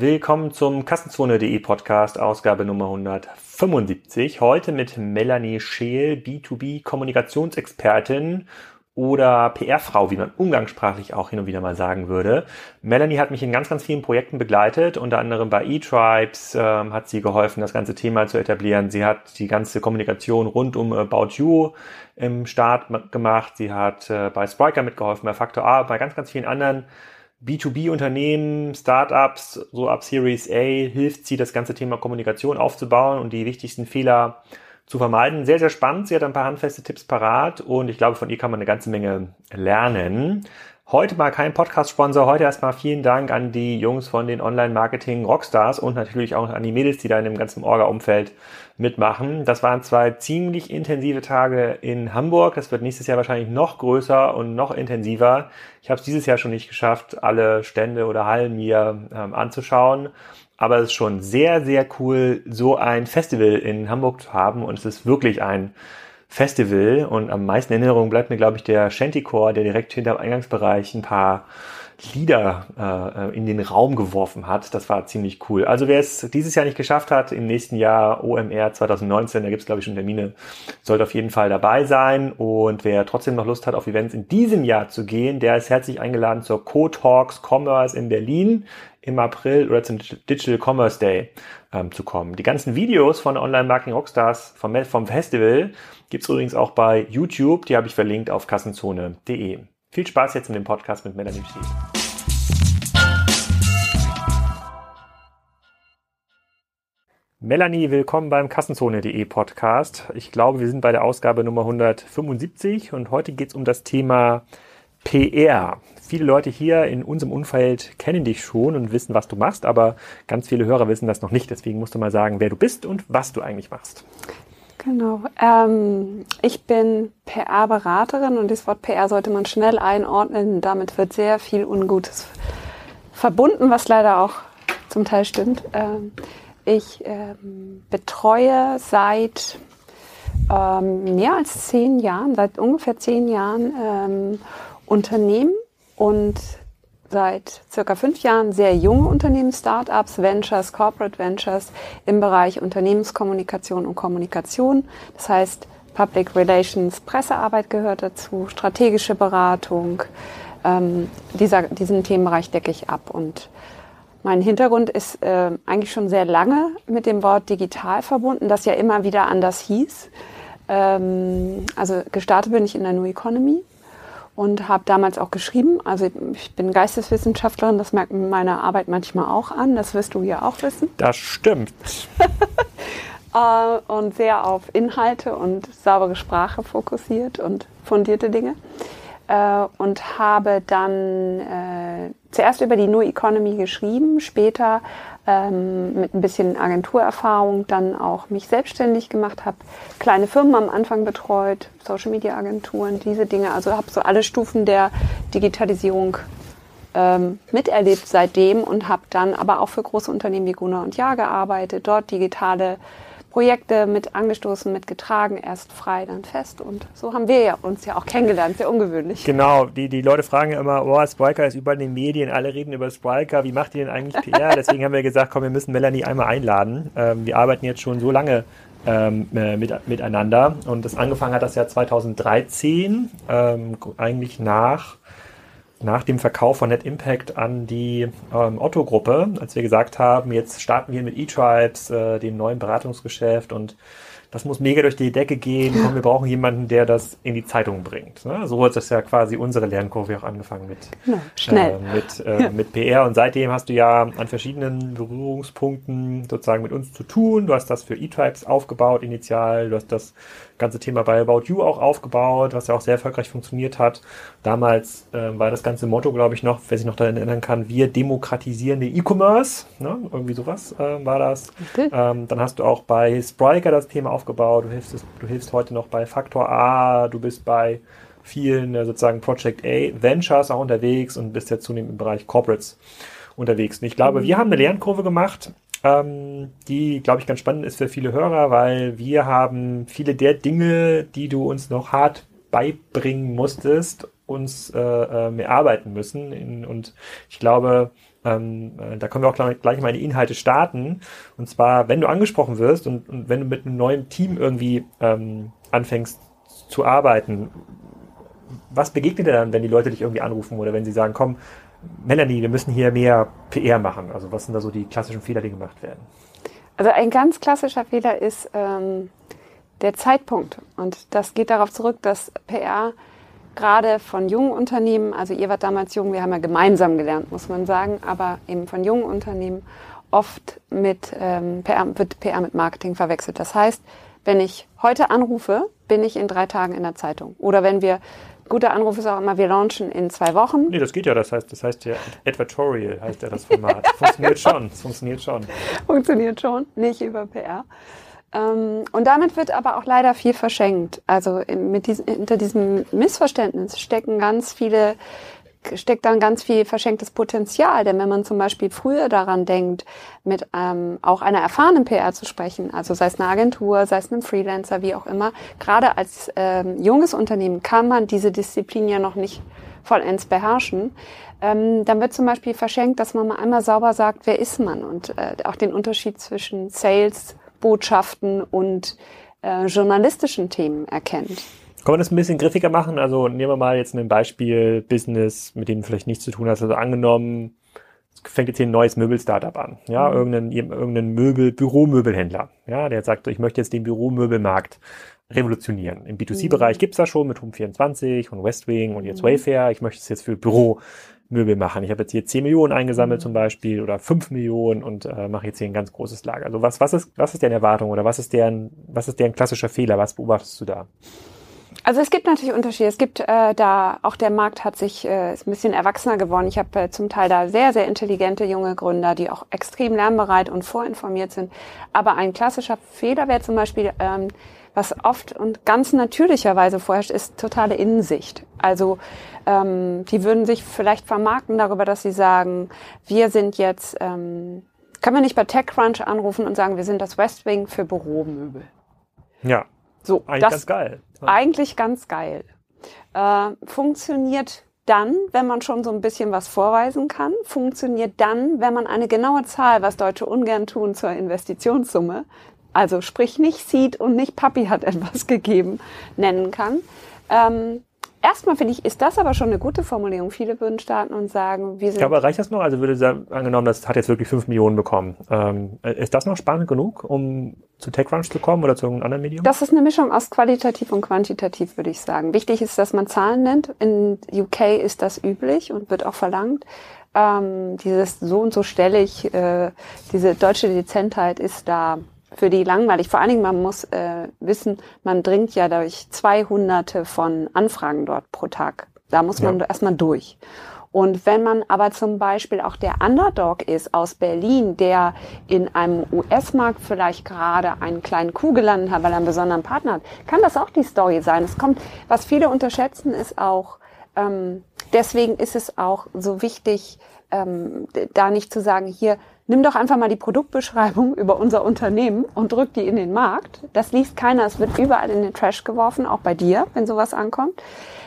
Willkommen zum Kassenzone.de Podcast, Ausgabe Nummer 175. Heute mit Melanie Scheel, B2B Kommunikationsexpertin oder PR-Frau, wie man umgangssprachlich auch hin und wieder mal sagen würde. Melanie hat mich in ganz, ganz vielen Projekten begleitet, unter anderem bei eTribes ähm, hat sie geholfen, das ganze Thema zu etablieren. Sie hat die ganze Kommunikation rund um About You im Start gemacht. Sie hat äh, bei Spriker mitgeholfen, bei Factor A, bei ganz, ganz vielen anderen B2B-Unternehmen, Startups, so ab Series A, hilft sie, das ganze Thema Kommunikation aufzubauen und die wichtigsten Fehler zu vermeiden. Sehr, sehr spannend. Sie hat ein paar handfeste Tipps parat und ich glaube, von ihr kann man eine ganze Menge lernen. Heute mal kein Podcast-Sponsor. Heute erstmal vielen Dank an die Jungs von den Online-Marketing-Rockstars und natürlich auch an die Mädels, die da in dem ganzen Orga-Umfeld mitmachen. Das waren zwei ziemlich intensive Tage in Hamburg. Das wird nächstes Jahr wahrscheinlich noch größer und noch intensiver. Ich habe es dieses Jahr schon nicht geschafft, alle Stände oder Hallen mir ähm, anzuschauen. Aber es ist schon sehr, sehr cool, so ein Festival in Hamburg zu haben. Und es ist wirklich ein Festival. Und am meisten Erinnerung bleibt mir, glaube ich, der Shantycore, der direkt hinter dem Eingangsbereich ein paar Lieder äh, in den Raum geworfen hat. Das war ziemlich cool. Also wer es dieses Jahr nicht geschafft hat, im nächsten Jahr OMR 2019, da gibt es glaube ich schon Termine, sollte auf jeden Fall dabei sein. Und wer trotzdem noch Lust hat, auf Events in diesem Jahr zu gehen, der ist herzlich eingeladen zur Co-Talks Commerce in Berlin im April oder zum Digital Commerce Day ähm, zu kommen. Die ganzen Videos von Online Marketing Rockstars vom, vom Festival gibt's übrigens auch bei YouTube. Die habe ich verlinkt auf kassenzone.de. Viel Spaß jetzt mit dem Podcast mit Melanie Schiel. Melanie, willkommen beim Kassenzone.de Podcast. Ich glaube, wir sind bei der Ausgabe Nummer 175 und heute geht es um das Thema PR. Viele Leute hier in unserem Umfeld kennen dich schon und wissen, was du machst, aber ganz viele Hörer wissen das noch nicht. Deswegen musst du mal sagen, wer du bist und was du eigentlich machst. Genau. Ähm, ich bin PR-Beraterin und das Wort PR sollte man schnell einordnen. Damit wird sehr viel Ungutes verbunden, was leider auch zum Teil stimmt. Ähm, ich ähm, betreue seit ähm, mehr als zehn Jahren, seit ungefähr zehn Jahren ähm, Unternehmen und seit circa fünf Jahren sehr junge Unternehmen, Startups, Ventures, Corporate Ventures im Bereich Unternehmenskommunikation und Kommunikation. Das heißt, Public Relations, Pressearbeit gehört dazu, strategische Beratung. Ähm, dieser, diesen Themenbereich decke ich ab. Und mein Hintergrund ist äh, eigentlich schon sehr lange mit dem Wort digital verbunden, das ja immer wieder anders hieß. Ähm, also gestartet bin ich in der New Economy und habe damals auch geschrieben. Also ich bin Geisteswissenschaftlerin, das merkt man meiner Arbeit manchmal auch an, das wirst du ja auch wissen. Das stimmt. Äh, und sehr auf Inhalte und saubere Sprache fokussiert und fundierte Dinge. Äh, und habe dann äh, zuerst über die New Economy geschrieben, später ähm, mit ein bisschen Agenturerfahrung dann auch mich selbstständig gemacht, habe kleine Firmen am Anfang betreut, Social Media Agenturen, diese Dinge. Also habe so alle Stufen der Digitalisierung ähm, miterlebt seitdem und habe dann aber auch für große Unternehmen wie Guna und Ja gearbeitet, dort digitale Projekte mit angestoßen, mitgetragen, erst frei, dann fest. Und so haben wir ja uns ja auch kennengelernt, sehr ungewöhnlich. Genau, die, die Leute fragen ja immer, oh, Spriker ist überall in den Medien, alle reden über Spriker, wie macht ihr denn eigentlich PR? Deswegen haben wir gesagt, komm, wir müssen Melanie einmal einladen. Ähm, wir arbeiten jetzt schon so lange ähm, äh, mit, miteinander und das angefangen hat das Jahr 2013, ähm, eigentlich nach nach dem Verkauf von Net Impact an die ähm, Otto-Gruppe, als wir gesagt haben, jetzt starten wir mit eTribes, äh, dem neuen Beratungsgeschäft und das muss mega durch die Decke gehen. Komm, wir brauchen jemanden, der das in die Zeitung bringt. Ne? So hat das ja quasi unsere Lernkurve auch angefangen mit, genau, schnell. Äh, mit, äh, ja. mit PR. Und seitdem hast du ja an verschiedenen Berührungspunkten sozusagen mit uns zu tun. Du hast das für eTribes aufgebaut initial. Du hast das ganze Thema bei About You auch aufgebaut, was ja auch sehr erfolgreich funktioniert hat. Damals äh, war das ganze Motto, glaube ich, noch, wer sich noch daran erinnern kann, wir demokratisieren den E-Commerce. Ne? Irgendwie sowas äh, war das. Okay. Ähm, dann hast du auch bei Spriker das Thema aufgebaut. Du hilfst, du hilfst heute noch bei Faktor A. Du bist bei vielen äh, sozusagen Project A Ventures auch unterwegs und bist ja zunehmend im Bereich Corporates unterwegs. Und ich glaube, mhm. wir haben eine Lernkurve gemacht, ähm, die, glaube ich, ganz spannend ist für viele Hörer, weil wir haben viele der Dinge, die du uns noch hart beibringen musstest, uns äh, äh, mehr arbeiten müssen. In, und ich glaube, ähm, äh, da können wir auch gleich, gleich mal die Inhalte starten. Und zwar, wenn du angesprochen wirst und, und wenn du mit einem neuen Team irgendwie ähm, anfängst zu arbeiten, was begegnet dir dann, wenn die Leute dich irgendwie anrufen oder wenn sie sagen, komm, Melanie, wir müssen hier mehr PR machen? Also was sind da so die klassischen Fehler, die gemacht werden? Also ein ganz klassischer Fehler ist ähm, der Zeitpunkt. Und das geht darauf zurück, dass PR gerade von jungen Unternehmen, also ihr wart damals jung, wir haben ja gemeinsam gelernt, muss man sagen, aber eben von jungen Unternehmen oft mit ähm, PR, wird PR mit Marketing verwechselt. Das heißt, wenn ich heute anrufe, bin ich in drei Tagen in der Zeitung. Oder wenn wir guter Anruf ist auch immer, wir launchen in zwei Wochen. Nee, das geht ja, das heißt, das heißt ja Advertorial heißt ja das Format. funktioniert schon, funktioniert schon. Funktioniert schon, nicht über PR. Ähm, und damit wird aber auch leider viel verschenkt. Also mit diesem, hinter diesem Missverständnis stecken ganz viele steckt dann ganz viel verschenktes Potenzial. Denn wenn man zum Beispiel früher daran denkt, mit ähm, auch einer erfahrenen PR zu sprechen, also sei es eine Agentur, sei es ein Freelancer, wie auch immer, gerade als ähm, junges Unternehmen kann man diese Disziplin ja noch nicht vollends beherrschen. Ähm, dann wird zum Beispiel verschenkt, dass man mal einmal sauber sagt, wer ist man und äh, auch den Unterschied zwischen Sales Botschaften und äh, journalistischen Themen erkennt. Kann man das ein bisschen griffiger machen? Also nehmen wir mal jetzt ein Beispiel Business, mit dem du vielleicht nichts zu tun hast. Also angenommen, es fängt jetzt hier ein neues Möbel-Startup an. Ja, mhm. irgendein, irgendein Möbel, Büromöbelhändler. Ja, der sagt, ich möchte jetzt den Büromöbelmarkt revolutionieren. Im B2C-Bereich mhm. gibt's das schon mit Home24 und Westwing und jetzt mhm. Wayfair. Ich möchte es jetzt für Büro Möbel machen. Ich habe jetzt hier 10 Millionen eingesammelt mhm. zum Beispiel oder 5 Millionen und äh, mache jetzt hier ein ganz großes Lager. Also was, was, ist, was ist deren Erwartung oder was ist deren, was ist deren klassischer Fehler? Was beobachtest du da? Also es gibt natürlich Unterschiede. Es gibt äh, da, auch der Markt hat sich äh, ist ein bisschen erwachsener geworden. Ich habe äh, zum Teil da sehr, sehr intelligente junge Gründer, die auch extrem lernbereit und vorinformiert sind. Aber ein klassischer Fehler wäre zum Beispiel, ähm, was oft und ganz natürlicherweise vorherrscht, ist totale Innensicht. Also ähm, die würden sich vielleicht vermarkten darüber, dass sie sagen, wir sind jetzt, ähm, kann man nicht bei TechCrunch anrufen und sagen, wir sind das Westwing für Büromöbel. Ja. So, eigentlich das, ganz geil. Eigentlich ganz geil. Äh, funktioniert dann, wenn man schon so ein bisschen was vorweisen kann, funktioniert dann, wenn man eine genaue Zahl, was Deutsche ungern tun zur Investitionssumme, also sprich nicht Seed und nicht Papi hat etwas gegeben, nennen kann. Ähm, Erstmal finde ich, ist das aber schon eine gute Formulierung. Viele würden starten und sagen, wir sind. Ja, aber reicht das noch? Also würde sagen, angenommen, das hat jetzt wirklich fünf Millionen bekommen. Ähm, ist das noch spannend genug, um zu TechCrunch zu kommen oder zu irgendeinem anderen Medium? Das ist eine Mischung aus qualitativ und quantitativ, würde ich sagen. Wichtig ist, dass man Zahlen nennt. In UK ist das üblich und wird auch verlangt. Ähm, dieses so und so stelle ich, äh, diese deutsche Dezentheit ist da für die langweilig. Vor allen Dingen, man muss äh, wissen, man dringt ja durch zwei Hunderte von Anfragen dort pro Tag. Da muss man ja. erstmal durch. Und wenn man aber zum Beispiel auch der Underdog ist aus Berlin, der in einem US-Markt vielleicht gerade einen kleinen Kuh gelandet hat, weil er einen besonderen Partner hat, kann das auch die Story sein. Es kommt, was viele unterschätzen, ist auch, ähm, deswegen ist es auch so wichtig, ähm, da nicht zu sagen, hier, nimm doch einfach mal die Produktbeschreibung über unser Unternehmen und drück die in den Markt. Das liest keiner, es wird überall in den Trash geworfen, auch bei dir, wenn sowas ankommt.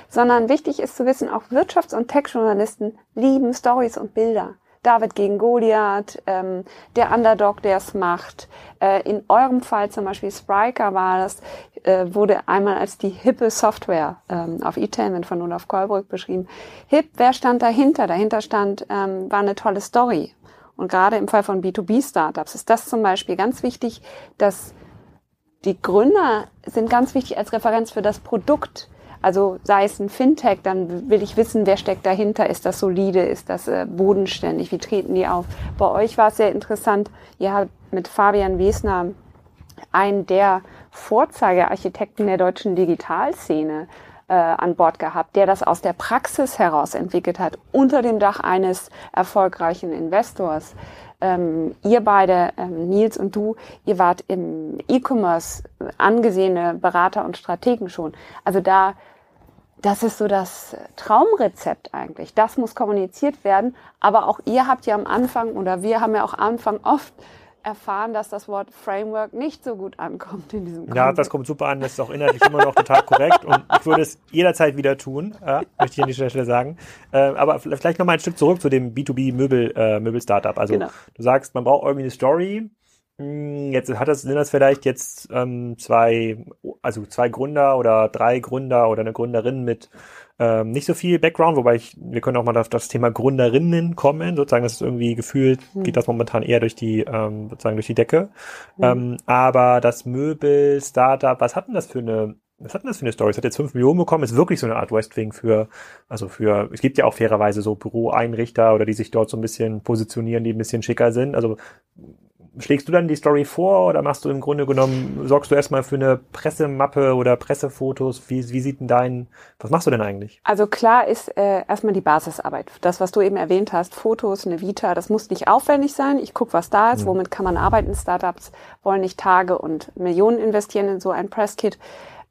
Sondern wichtig ist zu wissen, auch Wirtschafts- und Tech-Journalisten lieben Stories und Bilder. David gegen Goliath, ähm, der Underdog, der es macht. Äh, in eurem Fall zum Beispiel Spriker war das, äh, wurde einmal als die hippe Software ähm, auf E-Tainment von Olaf Kolbrück beschrieben. Hip, wer stand dahinter? Dahinter stand, ähm, war eine tolle Story. Und gerade im Fall von B2B-Startups ist das zum Beispiel ganz wichtig, dass die Gründer sind ganz wichtig als Referenz für das Produkt. Also sei es ein Fintech, dann will ich wissen, wer steckt dahinter. Ist das solide? Ist das äh, bodenständig? Wie treten die auf? Bei euch war es sehr interessant. Ihr habt mit Fabian Wesner einen der Vorzeigearchitekten der deutschen Digitalszene äh, an Bord gehabt, der das aus der Praxis heraus entwickelt hat, unter dem Dach eines erfolgreichen Investors. Ähm, ihr beide, ähm, Nils und du, ihr wart im E-Commerce angesehene Berater und Strategen schon. Also da, das ist so das Traumrezept eigentlich. Das muss kommuniziert werden. Aber auch ihr habt ja am Anfang oder wir haben ja auch am Anfang oft erfahren, dass das Wort Framework nicht so gut ankommt in diesem Ja, das kommt super an. Das ist auch inhaltlich immer noch total korrekt und ich würde es jederzeit wieder tun, äh, möchte ich an dieser Stelle sagen. Äh, aber vielleicht noch mal ein Stück zurück zu dem B2B-Möbel, äh, Möbel-Startup. Also genau. du sagst, man braucht irgendwie eine Story. Hm, jetzt hat das, sind das vielleicht jetzt ähm, zwei, also zwei Gründer oder drei Gründer oder eine Gründerin mit ähm, nicht so viel Background, wobei ich, wir können auch mal auf das Thema Gründerinnen kommen, sozusagen, das ist irgendwie gefühlt, hm. geht das momentan eher durch die, ähm, sozusagen durch die Decke. Hm. Ähm, aber das Möbel, Startup, was hat denn das für eine, was hat denn das für eine Story? Es hat jetzt fünf Millionen bekommen, ist wirklich so eine Art Westwing für, also für, es gibt ja auch fairerweise so Büroeinrichter oder die sich dort so ein bisschen positionieren, die ein bisschen schicker sind. Also schlägst du dann die Story vor oder machst du im Grunde genommen, sorgst du erstmal für eine Pressemappe oder Pressefotos? Wie, wie sieht denn dein, was machst du denn eigentlich? Also klar ist äh, erstmal die Basisarbeit. Das, was du eben erwähnt hast, Fotos, eine Vita, das muss nicht aufwendig sein. Ich gucke, was da ist, mhm. womit kann man arbeiten. Startups wollen nicht Tage und Millionen investieren in so ein Presskit.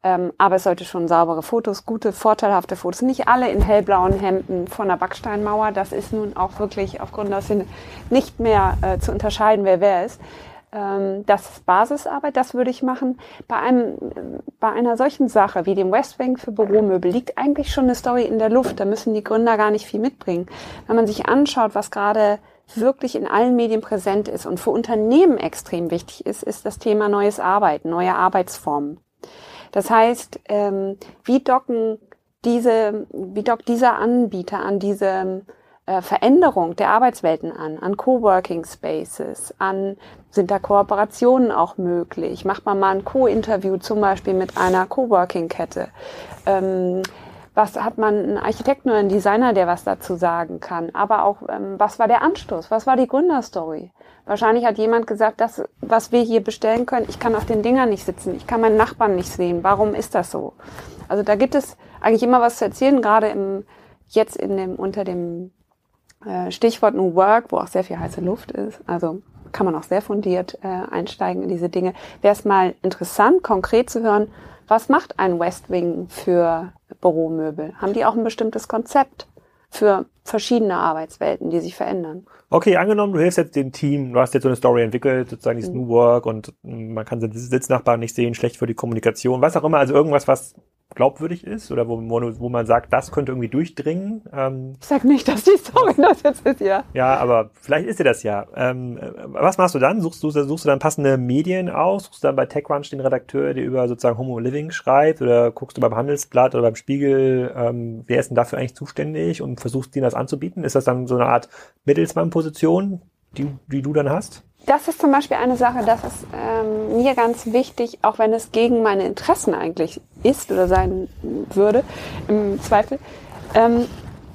Ähm, aber es sollte schon saubere Fotos, gute, vorteilhafte Fotos. Nicht alle in hellblauen Hemden von der Backsteinmauer. Das ist nun auch wirklich aufgrund der Sinne nicht mehr äh, zu unterscheiden, wer wer ist. Ähm, das ist Basisarbeit, das würde ich machen. Bei einem, bei einer solchen Sache wie dem Westwing für Büromöbel liegt eigentlich schon eine Story in der Luft. Da müssen die Gründer gar nicht viel mitbringen. Wenn man sich anschaut, was gerade wirklich in allen Medien präsent ist und für Unternehmen extrem wichtig ist, ist das Thema neues Arbeiten, neue Arbeitsformen. Das heißt, ähm, wie docken diese, wie dockt dieser Anbieter an diese äh, Veränderung der Arbeitswelten an, an Coworking Spaces, an sind da Kooperationen auch möglich? Macht man mal ein Co-Interview zum Beispiel mit einer Coworking-Kette? Ähm, was hat man einen Architekten oder einen Designer, der was dazu sagen kann? Aber auch, ähm, was war der Anstoß? Was war die Gründerstory? Wahrscheinlich hat jemand gesagt, das, was wir hier bestellen können, ich kann auf den Dingern nicht sitzen, ich kann meinen Nachbarn nicht sehen. Warum ist das so? Also da gibt es eigentlich immer was zu erzählen, gerade im, jetzt in dem, unter dem äh, Stichwort New Work, wo auch sehr viel heiße Luft ist. Also kann man auch sehr fundiert äh, einsteigen in diese Dinge. Wäre es mal interessant, konkret zu hören, was macht ein West Wing für Büromöbel? Haben die auch ein bestimmtes Konzept? für verschiedene Arbeitswelten, die sich verändern. Okay, angenommen, du hilfst jetzt dem Team, du hast jetzt so eine Story entwickelt, sozusagen dieses mhm. New Work und man kann den Sitznachbarn nicht sehen, schlecht für die Kommunikation, was auch immer, also irgendwas, was glaubwürdig ist oder wo, wo, man sagt, das könnte irgendwie durchdringen. Ähm, ich sag nicht, dass die Story das jetzt ist, ja. Ja, aber vielleicht ist sie das ja. Ähm, was machst du dann? Suchst du, suchst du dann passende Medien aus? Suchst du dann bei TechCrunch den Redakteur, der über sozusagen Homo Living schreibt? Oder guckst du beim Handelsblatt oder beim Spiegel, ähm, wer ist denn dafür eigentlich zuständig und versuchst dir das anzubieten? Ist das dann so eine Art Mittelsmann-Position, die, die du dann hast? Das ist zum Beispiel eine Sache, das ist ähm, mir ganz wichtig, auch wenn es gegen meine Interessen eigentlich ist oder sein würde, im Zweifel, ähm,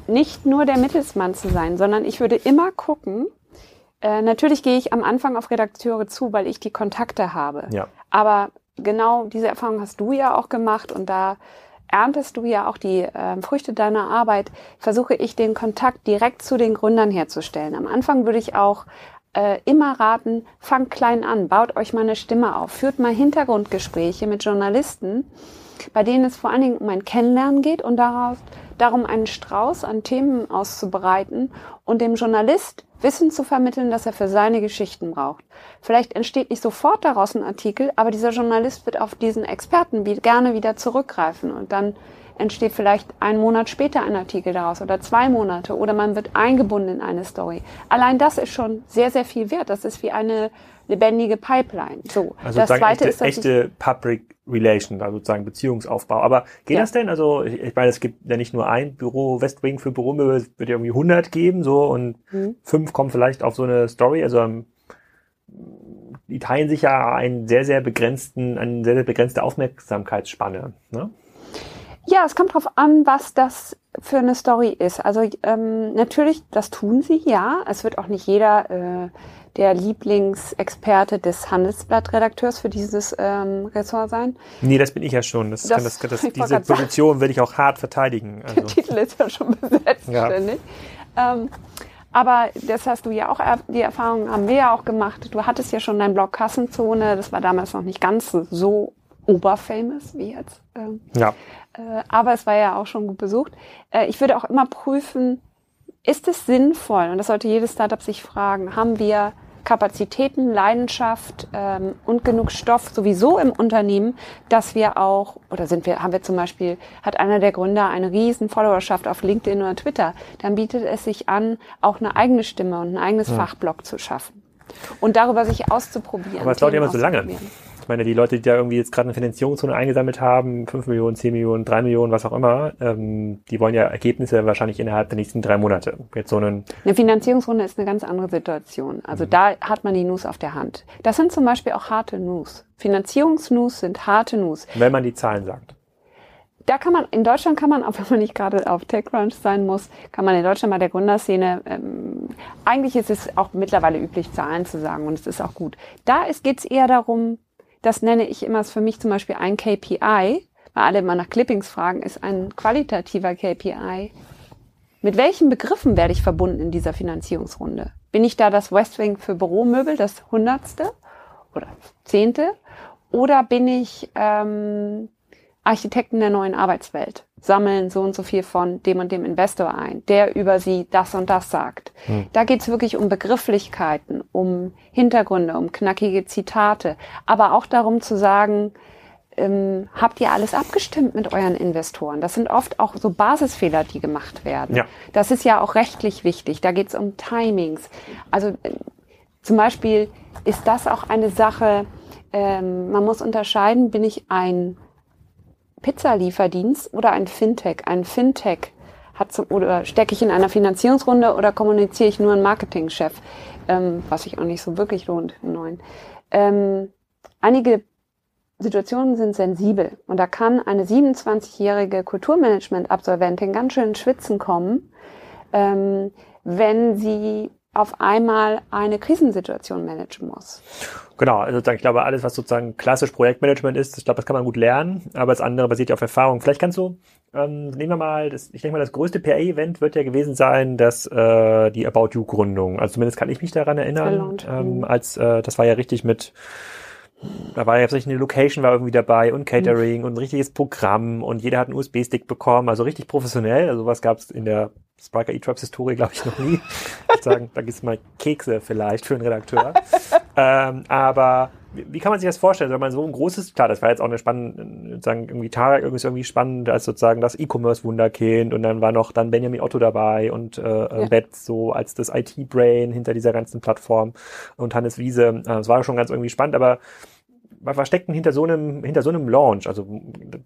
nicht nur der Mittelsmann zu sein, sondern ich würde immer gucken, äh, natürlich gehe ich am Anfang auf Redakteure zu, weil ich die Kontakte habe. Ja. Aber genau diese Erfahrung hast du ja auch gemacht und da erntest du ja auch die äh, Früchte deiner Arbeit, versuche ich den Kontakt direkt zu den Gründern herzustellen. Am Anfang würde ich auch äh, immer raten, fangt klein an, baut euch mal eine Stimme auf, führt mal Hintergrundgespräche mit Journalisten, bei denen es vor allen Dingen um ein Kennenlernen geht und daraus, darum einen Strauß an Themen auszubereiten und dem Journalist Wissen zu vermitteln, das er für seine Geschichten braucht. Vielleicht entsteht nicht sofort daraus ein Artikel, aber dieser Journalist wird auf diesen Experten gerne wieder zurückgreifen und dann entsteht vielleicht einen Monat später ein Artikel daraus oder zwei Monate oder man wird eingebunden in eine Story. Allein das ist schon sehr, sehr viel wert. Das ist wie eine lebendige Pipeline. So. Also das zweite echte, ist, echte Public Relation, also sozusagen Beziehungsaufbau. Aber geht ja. das denn? Also ich, ich meine, es gibt ja nicht nur ein Büro Westwing für Büromöbel, es wird ja irgendwie 100 geben, so und mhm. fünf kommen vielleicht auf so eine Story. Also ähm, die teilen sich ja einen sehr, sehr begrenzten, eine sehr, sehr begrenzte Aufmerksamkeitsspanne. Ne? Ja, es kommt drauf an, was das für eine Story ist. Also ähm, natürlich, das tun sie, ja. Es wird auch nicht jeder äh, der Lieblingsexperte des Handelsblattredakteurs für dieses ähm, Ressort sein. Nee, das bin ich ja schon. Das, das, das, das diese Position will ich auch hart verteidigen. Also. Der Titel ist ja schon besetzt, ja. ständig. Ähm, aber das hast du ja auch, die Erfahrung haben wir ja auch gemacht. Du hattest ja schon deinen Blog Kassenzone. Das war damals noch nicht ganz so oberfamous wie jetzt. Ähm, ja. Äh, aber es war ja auch schon gut besucht. Äh, ich würde auch immer prüfen, ist es sinnvoll, und das sollte jedes Startup sich fragen, haben wir Kapazitäten, Leidenschaft ähm, und genug Stoff sowieso im Unternehmen, dass wir auch, oder sind wir, haben wir zum Beispiel, hat einer der Gründer eine riesen Followerschaft auf LinkedIn oder Twitter, dann bietet es sich an, auch eine eigene Stimme und ein eigenes ja. Fachblog zu schaffen. Und darüber sich auszuprobieren. Aber es dauert ja immer so lange. Ich meine, die Leute, die da irgendwie jetzt gerade eine Finanzierungsrunde eingesammelt haben, 5 Millionen, 10 Millionen, 3 Millionen, was auch immer, ähm, die wollen ja Ergebnisse wahrscheinlich innerhalb der nächsten drei Monate. Jetzt so einen eine Finanzierungsrunde ist eine ganz andere Situation. Also mhm. da hat man die News auf der Hand. Das sind zum Beispiel auch harte News. Finanzierungsnews sind harte News. Wenn man die Zahlen sagt da kann man, in Deutschland kann man, auch wenn man nicht gerade auf TechCrunch sein muss, kann man in Deutschland bei der Gründerszene, ähm, eigentlich ist es auch mittlerweile üblich, Zahlen zu sagen und es ist auch gut. Da geht es eher darum, das nenne ich immer für mich zum Beispiel ein KPI, weil alle immer nach Clippings fragen, ist ein qualitativer KPI. Mit welchen Begriffen werde ich verbunden in dieser Finanzierungsrunde? Bin ich da das Westwing für Büromöbel, das Hundertste oder Zehnte? Oder bin ich ähm, Architekten der neuen Arbeitswelt? Sammeln so und so viel von dem und dem Investor ein, der über sie das und das sagt. Hm. Da geht's wirklich um Begrifflichkeiten, um Hintergründe, um knackige Zitate, aber auch darum zu sagen, ähm, habt ihr alles abgestimmt mit euren Investoren? Das sind oft auch so Basisfehler, die gemacht werden. Ja. Das ist ja auch rechtlich wichtig. Da geht's um Timings. Also äh, zum Beispiel ist das auch eine Sache, ähm, man muss unterscheiden, bin ich ein Pizzalieferdienst oder ein Fintech? Ein Fintech hat zum, oder stecke ich in einer Finanzierungsrunde oder kommuniziere ich nur einen Marketingchef, ähm, was sich auch nicht so wirklich lohnt im neuen. Ähm, einige Situationen sind sensibel und da kann eine 27-jährige Kulturmanagement-Absolventin ganz schön Schwitzen kommen, ähm, wenn sie auf einmal eine Krisensituation managen muss. Genau, also ich glaube, alles, was sozusagen klassisch Projektmanagement ist, ich glaube, das kann man gut lernen, aber das andere basiert ja auf Erfahrung. Vielleicht kannst du, ähm, nehmen wir mal, das, ich denke mal, das größte PR-Event wird ja gewesen sein, dass äh, die About You-Gründung. Also zumindest kann ich mich daran erinnern, ähm, als äh, das war ja richtig mit da war ja tatsächlich eine Location war irgendwie dabei und Catering mhm. und ein richtiges Programm und jeder hat einen USB-Stick bekommen, also richtig professionell. Also was gab es in der Spriker E-Tribes Historie, glaube ich, noch nie. Ich sagen, da gibt's mal Kekse vielleicht für einen Redakteur. ähm, aber wie, kann man sich das vorstellen? Wenn man so ein großes, klar, das war jetzt auch eine spannende, sozusagen irgendwie Tarek irgendwie irgendwie spannend als sozusagen das E-Commerce-Wunderkind und dann war noch dann Benjamin Otto dabei und äh, ja. Bett so als das IT-Brain hinter dieser ganzen Plattform und Hannes Wiese. Äh, das war schon ganz irgendwie spannend, aber was steckt denn hinter so einem, hinter so einem Launch? Also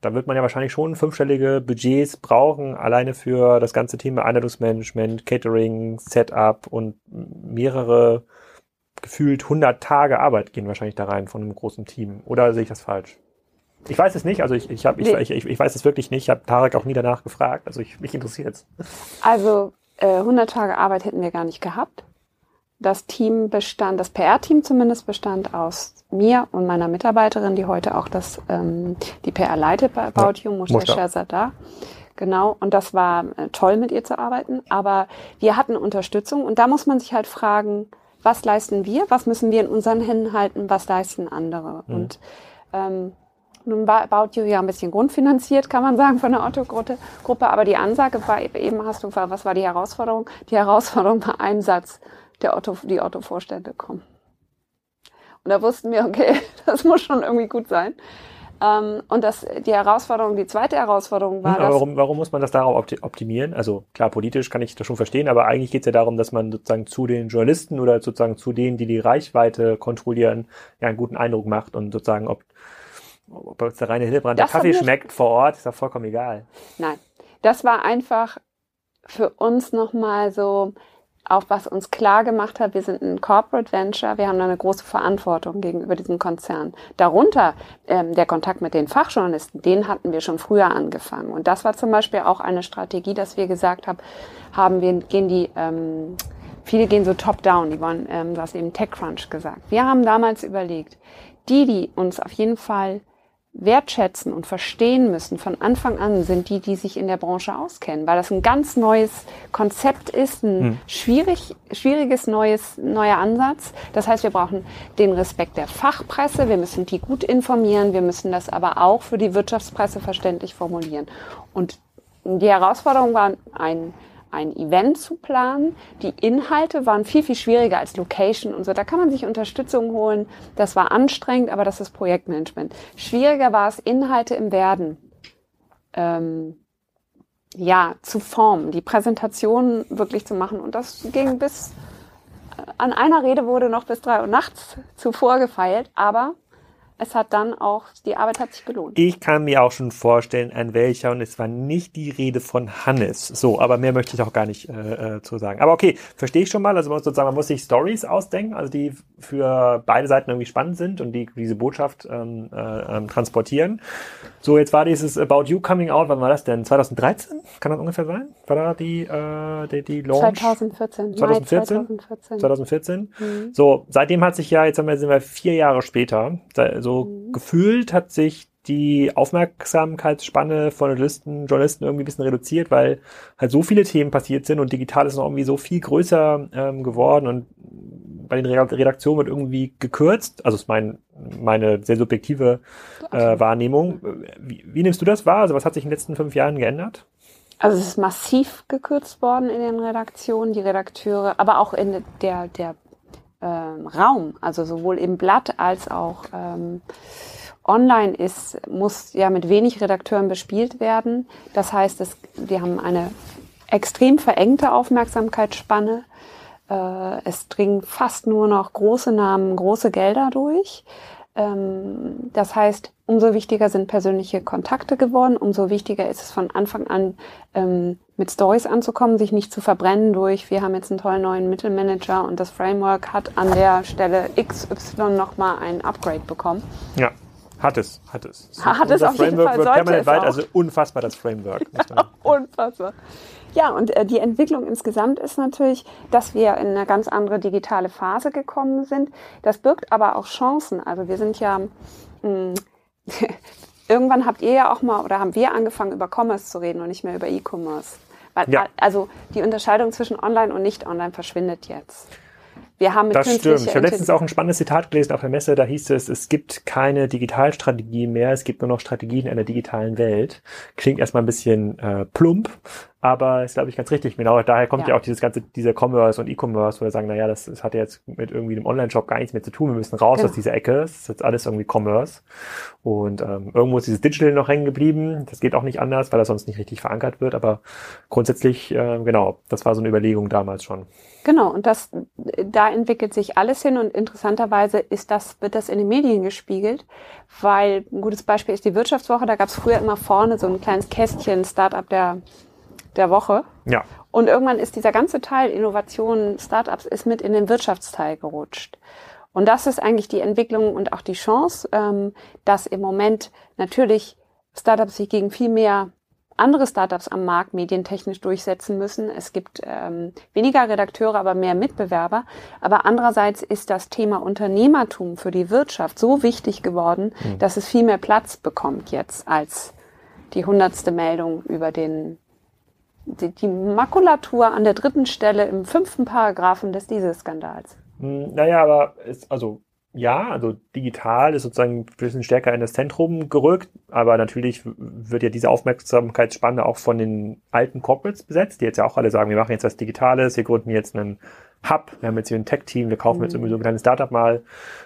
da wird man ja wahrscheinlich schon fünfstellige Budgets brauchen, alleine für das ganze Thema Einladungsmanagement, Catering, Setup und mehrere gefühlt 100 Tage Arbeit gehen wahrscheinlich da rein von einem großen Team. Oder sehe ich das falsch? Ich weiß es nicht, also ich, ich, hab, ich, ich, ich, ich weiß es wirklich nicht. Ich habe Tarek auch nie danach gefragt, also ich, mich interessiert es. Also äh, 100 Tage Arbeit hätten wir gar nicht gehabt. Das Team bestand, das PR-Team zumindest bestand aus mir und meiner Mitarbeiterin, die heute auch das, ähm, die PR leitet bei About ja, You, Musha da. Genau, und das war äh, toll, mit ihr zu arbeiten. Aber wir hatten Unterstützung und da muss man sich halt fragen, was leisten wir, was müssen wir in unseren Händen halten, was leisten andere. Mhm. Und ähm, nun war About You ja ein bisschen grundfinanziert, kann man sagen, von der Otto-Gruppe. Aber die Ansage war eben, hast du, was war die Herausforderung? Die Herausforderung war ein Satz, der Otto, die Otto-Vorstände kommen. Und da wussten wir, okay, das muss schon irgendwie gut sein. Ähm, und das, die Herausforderung, die zweite Herausforderung war. Hm, aber warum, warum muss man das darauf optimieren? Also klar, politisch kann ich das schon verstehen, aber eigentlich geht es ja darum, dass man sozusagen zu den Journalisten oder sozusagen zu denen, die die Reichweite kontrollieren, ja einen guten Eindruck macht und sozusagen, ob, ob uns der reine Hildebrand der Kaffee schmeckt vor Ort, ist doch vollkommen egal. Nein, das war einfach für uns nochmal so, auch was uns klar gemacht hat, wir sind ein Corporate Venture, wir haben eine große Verantwortung gegenüber diesem Konzern. Darunter ähm, der Kontakt mit den Fachjournalisten, den hatten wir schon früher angefangen. Und das war zum Beispiel auch eine Strategie, dass wir gesagt haben, haben wir, gehen die, ähm, viele gehen so top-down, die wollen, ähm, du hast eben TechCrunch gesagt. Wir haben damals überlegt, die, die uns auf jeden Fall wertschätzen und verstehen müssen von Anfang an, sind die, die sich in der Branche auskennen, weil das ein ganz neues Konzept ist, ein hm. schwierig, schwieriges neues, neuer Ansatz. Das heißt, wir brauchen den Respekt der Fachpresse, wir müssen die gut informieren, wir müssen das aber auch für die Wirtschaftspresse verständlich formulieren. Und die Herausforderung war, ein, ein Event zu planen. Die Inhalte waren viel, viel schwieriger als Location und so. Da kann man sich Unterstützung holen. Das war anstrengend, aber das ist Projektmanagement. Schwieriger war es, Inhalte im Werden ähm, ja, zu formen, die Präsentation wirklich zu machen. Und das ging bis, äh, an einer Rede wurde noch bis drei Uhr nachts zuvor gefeilt, aber es hat dann auch, die Arbeit hat sich gelohnt. Ich kann mir auch schon vorstellen, an welcher, und es war nicht die Rede von Hannes. So, aber mehr möchte ich auch gar nicht äh, äh zu sagen. Aber okay, verstehe ich schon mal. Also man muss sozusagen, man muss sich Stories ausdenken, also die für beide Seiten irgendwie spannend sind und die diese Botschaft ähm, äh, ähm, transportieren. So, jetzt war dieses About You Coming Out, wann war das denn? 2013? Kann das ungefähr sein? War da die, äh, die, die Launch? 2014. 2014? 2014. 2014. Mhm. So, seitdem hat sich ja, jetzt haben wir, sind wir vier Jahre später, so mhm. gefühlt hat sich die Aufmerksamkeitsspanne von Journalisten, Journalisten irgendwie ein bisschen reduziert, weil halt so viele Themen passiert sind und digital ist noch irgendwie so viel größer ähm, geworden und bei den Redaktionen wird irgendwie gekürzt. Also ist mein, meine sehr subjektive äh, Wahrnehmung. Wie, wie nimmst du das wahr? Also was hat sich in den letzten fünf Jahren geändert? Also es ist massiv gekürzt worden in den Redaktionen, die Redakteure, aber auch in der, der ähm, Raum, also sowohl im Blatt als auch ähm, online ist, muss ja mit wenig Redakteuren bespielt werden. Das heißt, es, wir haben eine extrem verengte Aufmerksamkeitsspanne. Äh, es dringen fast nur noch große Namen, große Gelder durch. Ähm, das heißt, umso wichtiger sind persönliche Kontakte geworden, umso wichtiger ist es von Anfang an ähm, mit Stories anzukommen, sich nicht zu verbrennen durch, wir haben jetzt einen tollen neuen Mittelmanager und das Framework hat an der Stelle XY nochmal ein Upgrade bekommen. Ja. Hat es, hat es. Hat es auf Framework jeden Fall, wird permanent weit, also unfassbar das Framework. unfassbar. Ja, und äh, die Entwicklung insgesamt ist natürlich, dass wir in eine ganz andere digitale Phase gekommen sind. Das birgt aber auch Chancen. Also wir sind ja, mh, irgendwann habt ihr ja auch mal oder haben wir angefangen über Commerce zu reden und nicht mehr über E-Commerce. Ja. Also die Unterscheidung zwischen Online und Nicht-Online verschwindet jetzt. Wir haben mit das stimmt. Ich habe letztens auch ein spannendes Zitat gelesen auf der Messe, da hieß es, es gibt keine Digitalstrategie mehr, es gibt nur noch Strategien in einer digitalen Welt. Klingt erstmal ein bisschen äh, plump, aber ist, glaube ich, ganz richtig. Genau, daher kommt ja, ja auch dieses ganze, dieser Commerce und E-Commerce, wo wir sagen, naja, das, das hat jetzt mit irgendwie einem Online-Shop gar nichts mehr zu tun. Wir müssen raus genau. aus dieser Ecke. Das ist jetzt alles irgendwie Commerce. Und ähm, irgendwo ist dieses Digital noch hängen geblieben. Das geht auch nicht anders, weil das sonst nicht richtig verankert wird. Aber grundsätzlich, äh, genau, das war so eine Überlegung damals schon. Genau, und das, da entwickelt sich alles hin und interessanterweise ist das, wird das in den Medien gespiegelt, weil ein gutes Beispiel ist die Wirtschaftswoche, da gab es früher immer vorne so ein kleines Kästchen Startup der der Woche. Ja. Und irgendwann ist dieser ganze Teil Innovation, Startups, ist mit in den Wirtschaftsteil gerutscht. Und das ist eigentlich die Entwicklung und auch die Chance, ähm, dass im Moment natürlich Startups sich gegen viel mehr andere Startups am Markt medientechnisch durchsetzen müssen. Es gibt ähm, weniger Redakteure, aber mehr Mitbewerber. Aber andererseits ist das Thema Unternehmertum für die Wirtschaft so wichtig geworden, mhm. dass es viel mehr Platz bekommt jetzt als die hundertste Meldung über den die, die Makulatur an der dritten Stelle im fünften Paragraphen des Dieselskandals. Hm, naja, aber ist, also ja, also digital ist sozusagen ein bisschen stärker in das Zentrum gerückt, aber natürlich wird ja diese Aufmerksamkeitsspanne auch von den alten Corporates besetzt, die jetzt ja auch alle sagen, wir machen jetzt was Digitales, wir gründen jetzt einen Hub, wir haben jetzt hier ein Tech-Team, wir kaufen jetzt irgendwie so ein kleines Startup mal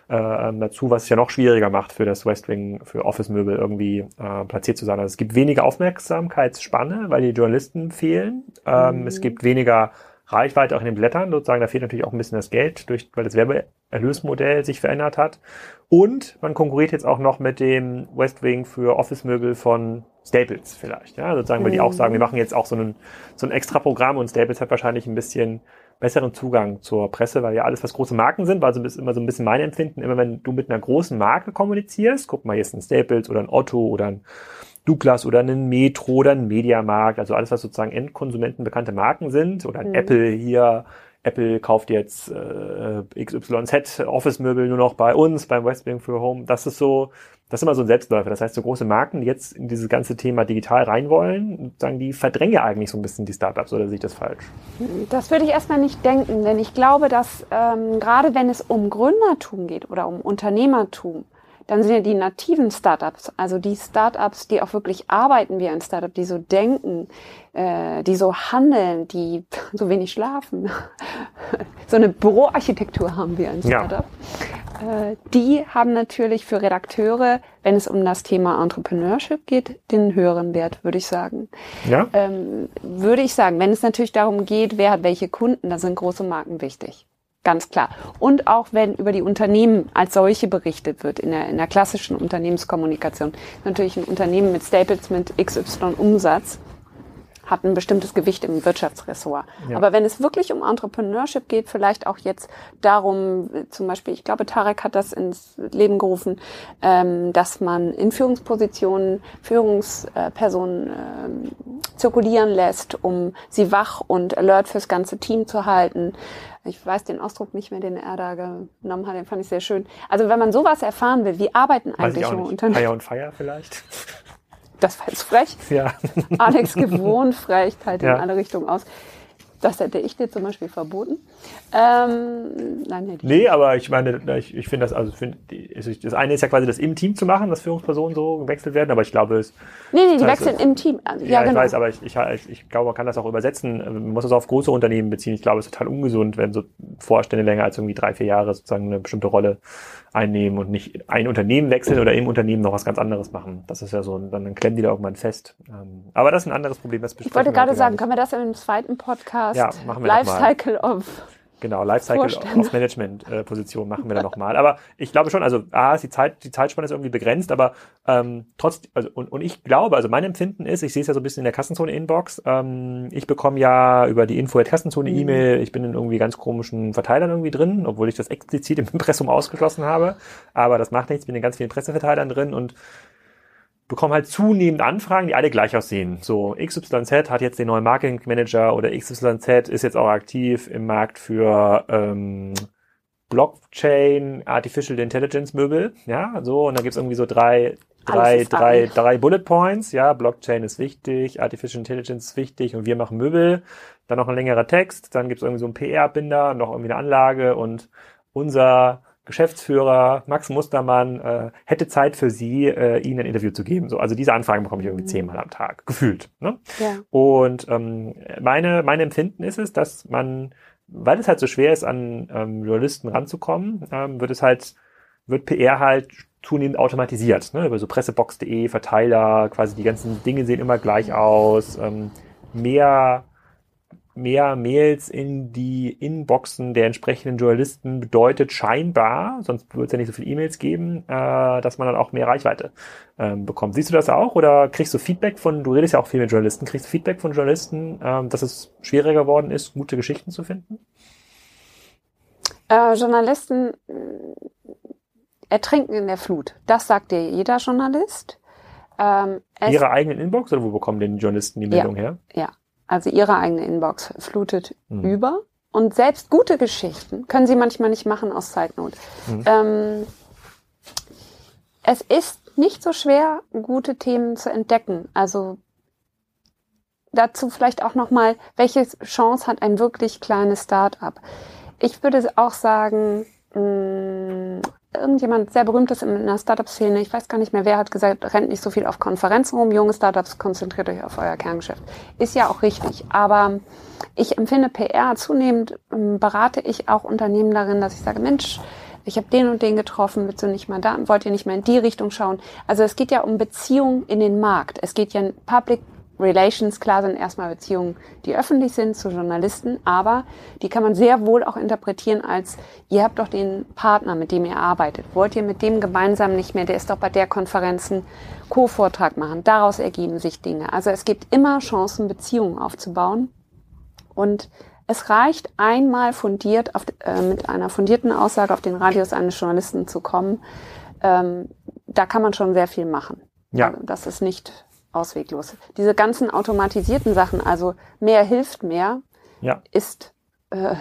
äh, ähm, dazu, was es ja noch schwieriger macht für das Westwing, für Office-Möbel irgendwie äh, platziert zu sein. Also es gibt weniger Aufmerksamkeitsspanne, weil die Journalisten fehlen. Ähm, mhm. Es gibt weniger Reichweite auch in den Blättern, sozusagen, da fehlt natürlich auch ein bisschen das Geld, durch, weil das Werbeerlösmodell sich verändert hat. Und man konkurriert jetzt auch noch mit dem Westwing für Office-Möbel von Staples vielleicht, ja, sozusagen, weil die auch sagen, wir machen jetzt auch so ein, so ein extra Programm und Staples hat wahrscheinlich ein bisschen besseren Zugang zur Presse, weil ja alles, was große Marken sind, war so immer so ein bisschen mein Empfinden, immer wenn du mit einer großen Marke kommunizierst, guck mal, jetzt ein Staples oder ein Otto oder ein Douglas oder ein Metro oder ein Mediamarkt, also alles, was sozusagen Endkonsumenten bekannte Marken sind, oder ein mhm. Apple hier, Apple kauft jetzt äh, XYZ Office-Möbel nur noch bei uns, beim Westwing für Home. Das ist so, das ist immer so ein Selbstläufer. Das heißt, so große Marken, die jetzt in dieses ganze Thema digital rein wollen, sagen, die verdrängen ja eigentlich so ein bisschen die Startups oder sehe ich das falsch? Das würde ich erstmal nicht denken, denn ich glaube, dass ähm, gerade wenn es um Gründertum geht oder um Unternehmertum, dann sind ja die nativen Startups, also die Startups, die auch wirklich arbeiten wie ein Startup, die so denken, äh, die so handeln, die so wenig schlafen, so eine Büroarchitektur haben wie ein Startup. Ja. Äh, die haben natürlich für Redakteure, wenn es um das Thema Entrepreneurship geht, den höheren Wert, würde ich sagen. Ja. Ähm, würde ich sagen, wenn es natürlich darum geht, wer hat welche Kunden, da sind große Marken wichtig. Ganz klar. Und auch wenn über die Unternehmen als solche berichtet wird, in der, in der klassischen Unternehmenskommunikation. Natürlich ein Unternehmen mit Staples mit XY Umsatz hat ein bestimmtes Gewicht im Wirtschaftsressort. Ja. Aber wenn es wirklich um Entrepreneurship geht, vielleicht auch jetzt darum, zum Beispiel, ich glaube, Tarek hat das ins Leben gerufen, ähm, dass man in Führungspositionen Führungspersonen ähm, zirkulieren lässt, um sie wach und alert fürs ganze Team zu halten ich weiß den Ausdruck nicht mehr, den er da genommen hat, den fand ich sehr schön. Also wenn man sowas erfahren will, wie arbeiten eigentlich Unternehmen? Fire und Fire vielleicht? Das war jetzt frech. Ja. Alex gewohnt frech, halt ja. in alle Richtungen aus. Das hätte ich dir zum Beispiel verboten. Ähm, nein, hätte Nee, aber ich meine, ich, ich finde das, also find, das eine ist ja quasi das im Team zu machen, dass Führungspersonen so gewechselt werden, aber ich glaube es. Nee, nee, die wechseln im Team. Also, ja, ja, genau. ich weiß, aber ich, ich, ich, glaube, man kann das auch übersetzen. Man muss das auf große Unternehmen beziehen. Ich glaube, es ist total ungesund, wenn so Vorstände länger als irgendwie drei, vier Jahre sozusagen eine bestimmte Rolle einnehmen und nicht ein Unternehmen wechseln oder im Unternehmen noch was ganz anderes machen. Das ist ja so, dann klemmen die da irgendwann fest. Ähm, aber das ist ein anderes Problem. Das ich wollte gerade sagen, können wir das in einem zweiten Podcast ja, machen wir Lifecycle of Genau, Lifecycle Vorstände. auf Management-Position äh, machen wir dann nochmal. Aber ich glaube schon, also A, ist die Zeit, die Zeitspanne ist irgendwie begrenzt, aber ähm, trotzdem, also und, und ich glaube, also mein Empfinden ist, ich sehe es ja so ein bisschen in der Kassenzone-Inbox, ähm, ich bekomme ja über die Info at Kassenzone mhm. E-Mail, ich bin in irgendwie ganz komischen Verteilern irgendwie drin, obwohl ich das explizit im Impressum ausgeschlossen habe. Aber das macht nichts, ich bin in ganz vielen Presseverteilern drin und bekommen halt zunehmend Anfragen, die alle gleich aussehen. So, XYZ hat jetzt den neuen Marketing Manager oder XYZ ist jetzt auch aktiv im Markt für ähm, Blockchain, Artificial Intelligence Möbel. Ja, so, und da gibt's irgendwie so drei, drei, drei, drei Bullet Points. Ja, Blockchain ist wichtig, Artificial Intelligence ist wichtig und wir machen Möbel. Dann noch ein längerer Text, dann gibt's irgendwie so einen PR-Binder, noch irgendwie eine Anlage und unser Geschäftsführer Max Mustermann äh, hätte Zeit für Sie, äh, Ihnen ein Interview zu geben. So, also diese Anfragen bekomme ich irgendwie mhm. zehnmal am Tag, gefühlt. Ne? Ja. Und ähm, meine, meine Empfinden ist es, dass man, weil es halt so schwer ist, an ähm, Journalisten ranzukommen, ähm, wird es halt, wird PR halt zunehmend automatisiert, ne? über so pressebox.de, Verteiler, quasi die ganzen Dinge sehen immer gleich aus, ähm, mehr mehr Mails in die Inboxen der entsprechenden Journalisten bedeutet scheinbar, sonst würde es ja nicht so viele E-Mails geben, äh, dass man dann auch mehr Reichweite ähm, bekommt. Siehst du das auch oder kriegst du Feedback von, du redest ja auch viel mit Journalisten, kriegst du Feedback von Journalisten, ähm, dass es schwieriger geworden ist, gute Geschichten zu finden? Äh, Journalisten äh, ertrinken in der Flut. Das sagt dir jeder Journalist. Ähm, Ihre eigenen Inbox oder wo bekommen denn die Journalisten die Meldung ja, her? Ja, also ihre eigene Inbox flutet mhm. über. Und selbst gute Geschichten können sie manchmal nicht machen aus Zeitnot. Mhm. Ähm, es ist nicht so schwer, gute Themen zu entdecken. Also dazu vielleicht auch nochmal, welche Chance hat ein wirklich kleines Start-up? Ich würde auch sagen, mh, mm, irgendjemand sehr berühmtes in der Startup-Szene, ich weiß gar nicht mehr, wer hat gesagt, rennt nicht so viel auf Konferenzen rum, junge Startups, konzentriert euch auf euer Kerngeschäft. Ist ja auch richtig, aber ich empfinde PR zunehmend, ähm, berate ich auch Unternehmen darin, dass ich sage, Mensch, ich habe den und den getroffen, willst du nicht mal da, wollt ihr nicht mehr in die Richtung schauen? Also es geht ja um Beziehungen in den Markt. Es geht ja Public Relations, klar sind erstmal Beziehungen, die öffentlich sind zu Journalisten, aber die kann man sehr wohl auch interpretieren als, ihr habt doch den Partner, mit dem ihr arbeitet. Wollt ihr mit dem gemeinsam nicht mehr, der ist doch bei der Konferenz einen Co-Vortrag machen. Daraus ergeben sich Dinge. Also es gibt immer Chancen, Beziehungen aufzubauen. Und es reicht einmal fundiert, auf, äh, mit einer fundierten Aussage auf den Radius eines Journalisten zu kommen. Ähm, da kann man schon sehr viel machen. Ja. Also das ist nicht ausweglos. Diese ganzen automatisierten Sachen, also mehr hilft mehr, ja. ist äh,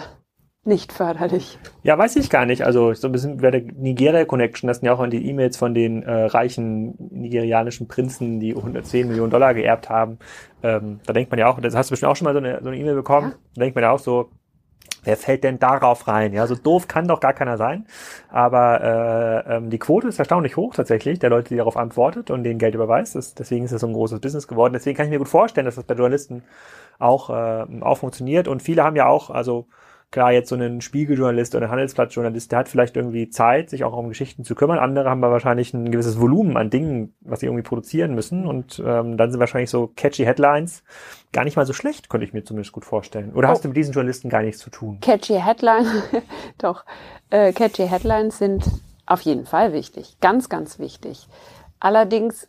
nicht förderlich. Ja, weiß ich gar nicht. Also so ein bisschen bei der Nigeria-Connection, das sind ja auch die E-Mails von den äh, reichen nigerianischen Prinzen, die 110 Millionen Dollar geerbt haben. Ähm, da denkt man ja auch, das hast du bestimmt auch schon mal so eine so E-Mail bekommen, ja. da denkt man ja auch so, Wer fällt denn darauf rein? Ja, so doof kann doch gar keiner sein. Aber äh, ähm, die Quote ist erstaunlich hoch tatsächlich, der Leute, die darauf antwortet und denen Geld überweist. Das, deswegen ist es so ein großes Business geworden. Deswegen kann ich mir gut vorstellen, dass das bei Journalisten auch, äh, auch funktioniert. Und viele haben ja auch, also klar, jetzt so einen Spiegeljournalist oder ein Handelsblattjournalist, der hat vielleicht irgendwie Zeit, sich auch um Geschichten zu kümmern. Andere haben aber wahrscheinlich ein gewisses Volumen an Dingen, was sie irgendwie produzieren müssen. Und ähm, dann sind wahrscheinlich so catchy Headlines gar nicht mal so schlecht, könnte ich mir zumindest gut vorstellen. Oder oh. hast du mit diesen Journalisten gar nichts zu tun? Catchy Headlines, doch. Äh, catchy Headlines sind auf jeden Fall wichtig. Ganz, ganz wichtig. Allerdings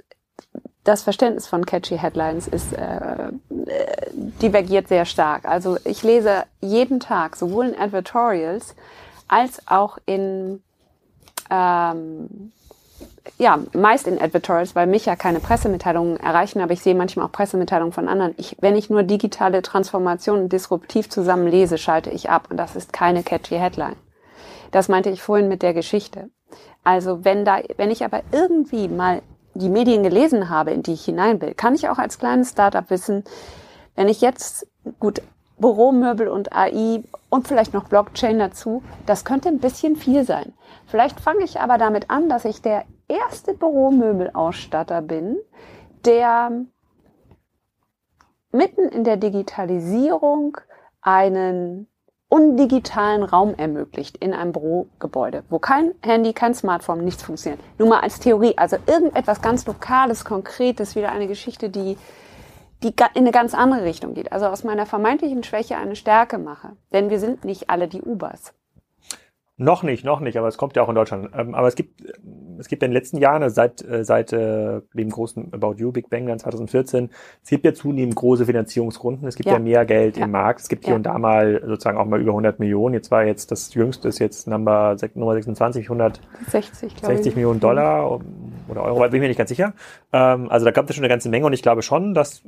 das Verständnis von catchy Headlines ist äh, divergiert sehr stark. Also ich lese jeden Tag sowohl in Advertorials als auch in ähm, ja, meist in Advertorials, weil mich ja keine Pressemitteilungen erreichen, aber ich sehe manchmal auch Pressemitteilungen von anderen. Ich, wenn ich nur digitale Transformationen disruptiv zusammen lese, schalte ich ab und das ist keine catchy Headline. Das meinte ich vorhin mit der Geschichte. Also wenn da, wenn ich aber irgendwie mal die Medien gelesen habe, in die ich hinein will, kann ich auch als kleines Startup wissen, wenn ich jetzt, gut, Büromöbel und AI und vielleicht noch Blockchain dazu, das könnte ein bisschen viel sein. Vielleicht fange ich aber damit an, dass ich der erste Büromöbelausstatter bin, der mitten in der Digitalisierung einen undigitalen Raum ermöglicht in einem Bürogebäude, wo kein Handy, kein Smartphone, nichts funktioniert. Nur mal als Theorie, also irgendetwas ganz Lokales, Konkretes, wieder eine Geschichte, die, die in eine ganz andere Richtung geht. Also aus meiner vermeintlichen Schwäche eine Stärke mache. Denn wir sind nicht alle die Ubers. Noch nicht, noch nicht, aber es kommt ja auch in Deutschland. Ähm, aber es gibt, es gibt in den letzten Jahren, also seit, äh, seit äh, dem großen About You, Big Bang dann 2014, es gibt ja zunehmend große Finanzierungsrunden. Es gibt ja, ja mehr Geld ja. im Markt. Es gibt hier und da mal sozusagen auch mal über 100 Millionen. Jetzt war jetzt das jüngste ist jetzt Number, Nummer 26, 160 60 Millionen Dollar oder Euro, bin ich mir nicht ganz sicher. Ähm, also da gab es schon eine ganze Menge und ich glaube schon, dass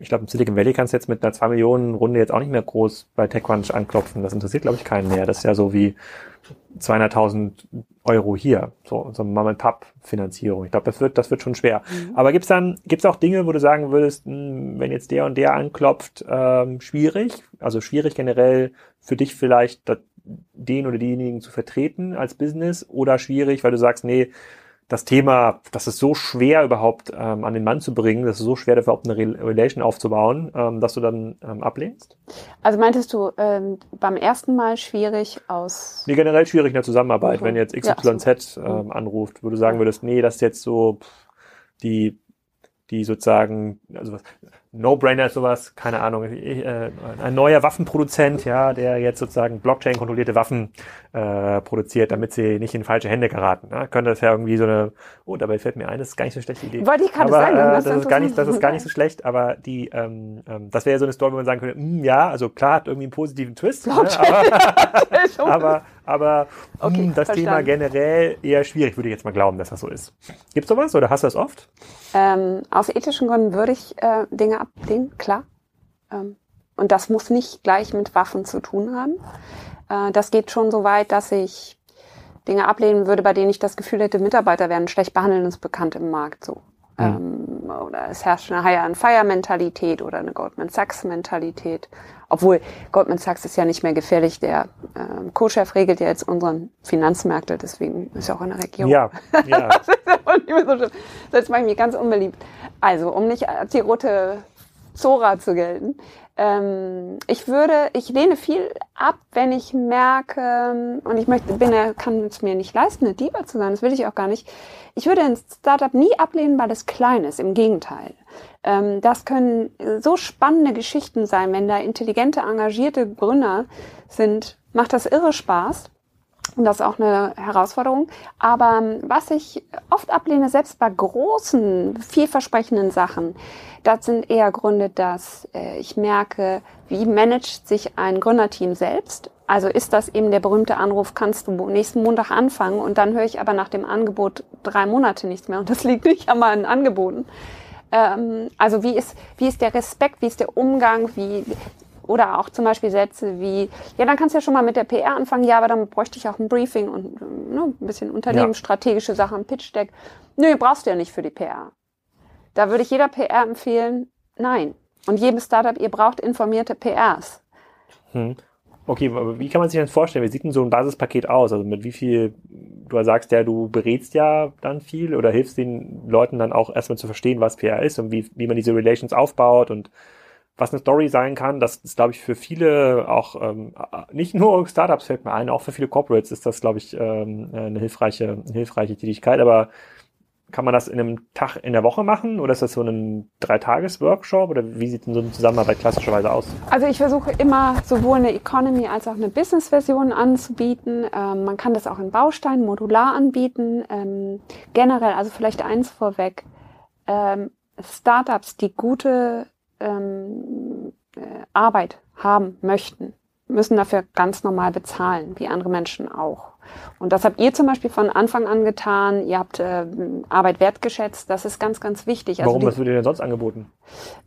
ich glaube, im Silicon Valley kannst du jetzt mit einer 2 Millionen Runde jetzt auch nicht mehr groß bei TechCrunch anklopfen. Das interessiert, glaube ich, keinen mehr. Das ist ja so wie 200.000 Euro hier, so, so Mom-and-Pub-Finanzierung. Ich glaube, das wird, das wird schon schwer. Mhm. Aber gibt's dann, gibt's auch Dinge, wo du sagen würdest, mh, hm, wenn jetzt der und der anklopft, ähm, schwierig, also schwierig generell für dich vielleicht den oder diejenigen zu vertreten als Business oder schwierig, weil du sagst, nee, das Thema, das ist so schwer überhaupt ähm, an den Mann zu bringen, das ist so schwer überhaupt eine Relation aufzubauen, ähm, dass du dann ähm, ablehnst? Also meintest du ähm, beim ersten Mal schwierig aus? Nee, generell schwierig in der Zusammenarbeit, okay. wenn jetzt XYZ ja, ähm, anruft, wo du sagen würdest, nee, das ist jetzt so die die sozusagen, also was, No-Brainer ist sowas, keine Ahnung, äh, ein neuer Waffenproduzent, ja, der jetzt sozusagen Blockchain-kontrollierte Waffen äh, produziert, damit sie nicht in falsche Hände geraten. Ja, könnte das ja irgendwie so eine, oh, dabei fällt mir ein, das ist gar nicht so eine schlechte Idee. Wollte ich gerade sagen. Äh, das, ist gar nicht, das ist gar nicht so schlecht, aber die, ähm, ähm, das wäre ja so eine Story, wo man sagen könnte, mh, hm, ja, also klar, hat irgendwie einen positiven Twist, ne, aber, aber, aber okay, mh, hm, das verstanden. Thema generell eher schwierig, würde ich jetzt mal glauben, dass das so ist. Gibt's sowas oder hast du das oft? Ähm, aus ethischen Gründen würde ich äh, Dinge ablehnen, klar. Ähm, und das muss nicht gleich mit Waffen zu tun haben. Äh, das geht schon so weit, dass ich Dinge ablehnen würde, bei denen ich das Gefühl hätte, Mitarbeiter werden schlecht behandelt und ist bekannt im Markt so. Mhm. Ähm, oder es herrscht eine Hire-and-Fire-Mentalität oder eine Goldman Sachs-Mentalität. Obwohl Goldman Sachs ist ja nicht mehr gefährlich. Der äh, Co-Chef regelt ja jetzt unseren Finanzmärkte, deswegen ist er auch in der Regierung. Ja, ja. das ist ja nicht mehr so schlimm. Das mache ich mir ganz unbeliebt. Also, um nicht als die rote Zora zu gelten. Ähm, ich würde, ich lehne viel ab, wenn ich merke, und ich möchte, bin, kann es mir nicht leisten, eine Diva zu sein, das will ich auch gar nicht. Ich würde ein Startup nie ablehnen, weil es klein ist, im Gegenteil. Ähm, das können so spannende Geschichten sein, wenn da intelligente, engagierte Gründer sind, macht das irre Spaß. Und das ist auch eine Herausforderung. Aber ähm, was ich oft ablehne, selbst bei großen, vielversprechenden Sachen, das sind eher Gründe, dass äh, ich merke, wie managt sich ein Gründerteam selbst. Also ist das eben der berühmte Anruf, kannst du nächsten Montag anfangen und dann höre ich aber nach dem Angebot drei Monate nichts mehr und das liegt nicht an meinen Angeboten. Ähm, also wie ist, wie ist der Respekt, wie ist der Umgang, wie oder auch zum Beispiel Sätze wie, ja, dann kannst du ja schon mal mit der PR anfangen, ja, aber dann bräuchte ich auch ein Briefing und ne, ein bisschen unternehmensstrategische Sachen, ein Pitch-Deck. Nö, brauchst du ja nicht für die PR. Da würde ich jeder PR empfehlen, nein. Und jedem Startup, ihr braucht informierte PRs. Hm. Okay, aber wie kann man sich das vorstellen? Wie sieht denn so ein Basispaket aus? Also mit wie viel, du sagst ja, du berätst ja dann viel oder hilfst den Leuten dann auch erstmal zu verstehen, was PR ist und wie, wie man diese Relations aufbaut und was eine Story sein kann. Das ist, glaube ich, für viele auch, ähm, nicht nur Startups fällt mir ein, auch für viele Corporates ist das, glaube ich, ähm, eine hilfreiche, eine hilfreiche Tätigkeit. Aber kann man das in einem Tag in der Woche machen oder ist das so ein Dreitages-Workshop oder wie sieht denn so eine Zusammenarbeit klassischerweise aus? Also ich versuche immer sowohl eine Economy als auch eine Business-Version anzubieten. Ähm, man kann das auch in Bausteinen modular anbieten. Ähm, generell, also vielleicht eins vorweg, ähm, Startups, die gute ähm, äh, Arbeit haben möchten, müssen dafür ganz normal bezahlen, wie andere Menschen auch. Und das habt ihr zum Beispiel von Anfang an getan. Ihr habt äh, Arbeit wertgeschätzt. Das ist ganz, ganz wichtig. Also Warum? was wird dir denn sonst angeboten?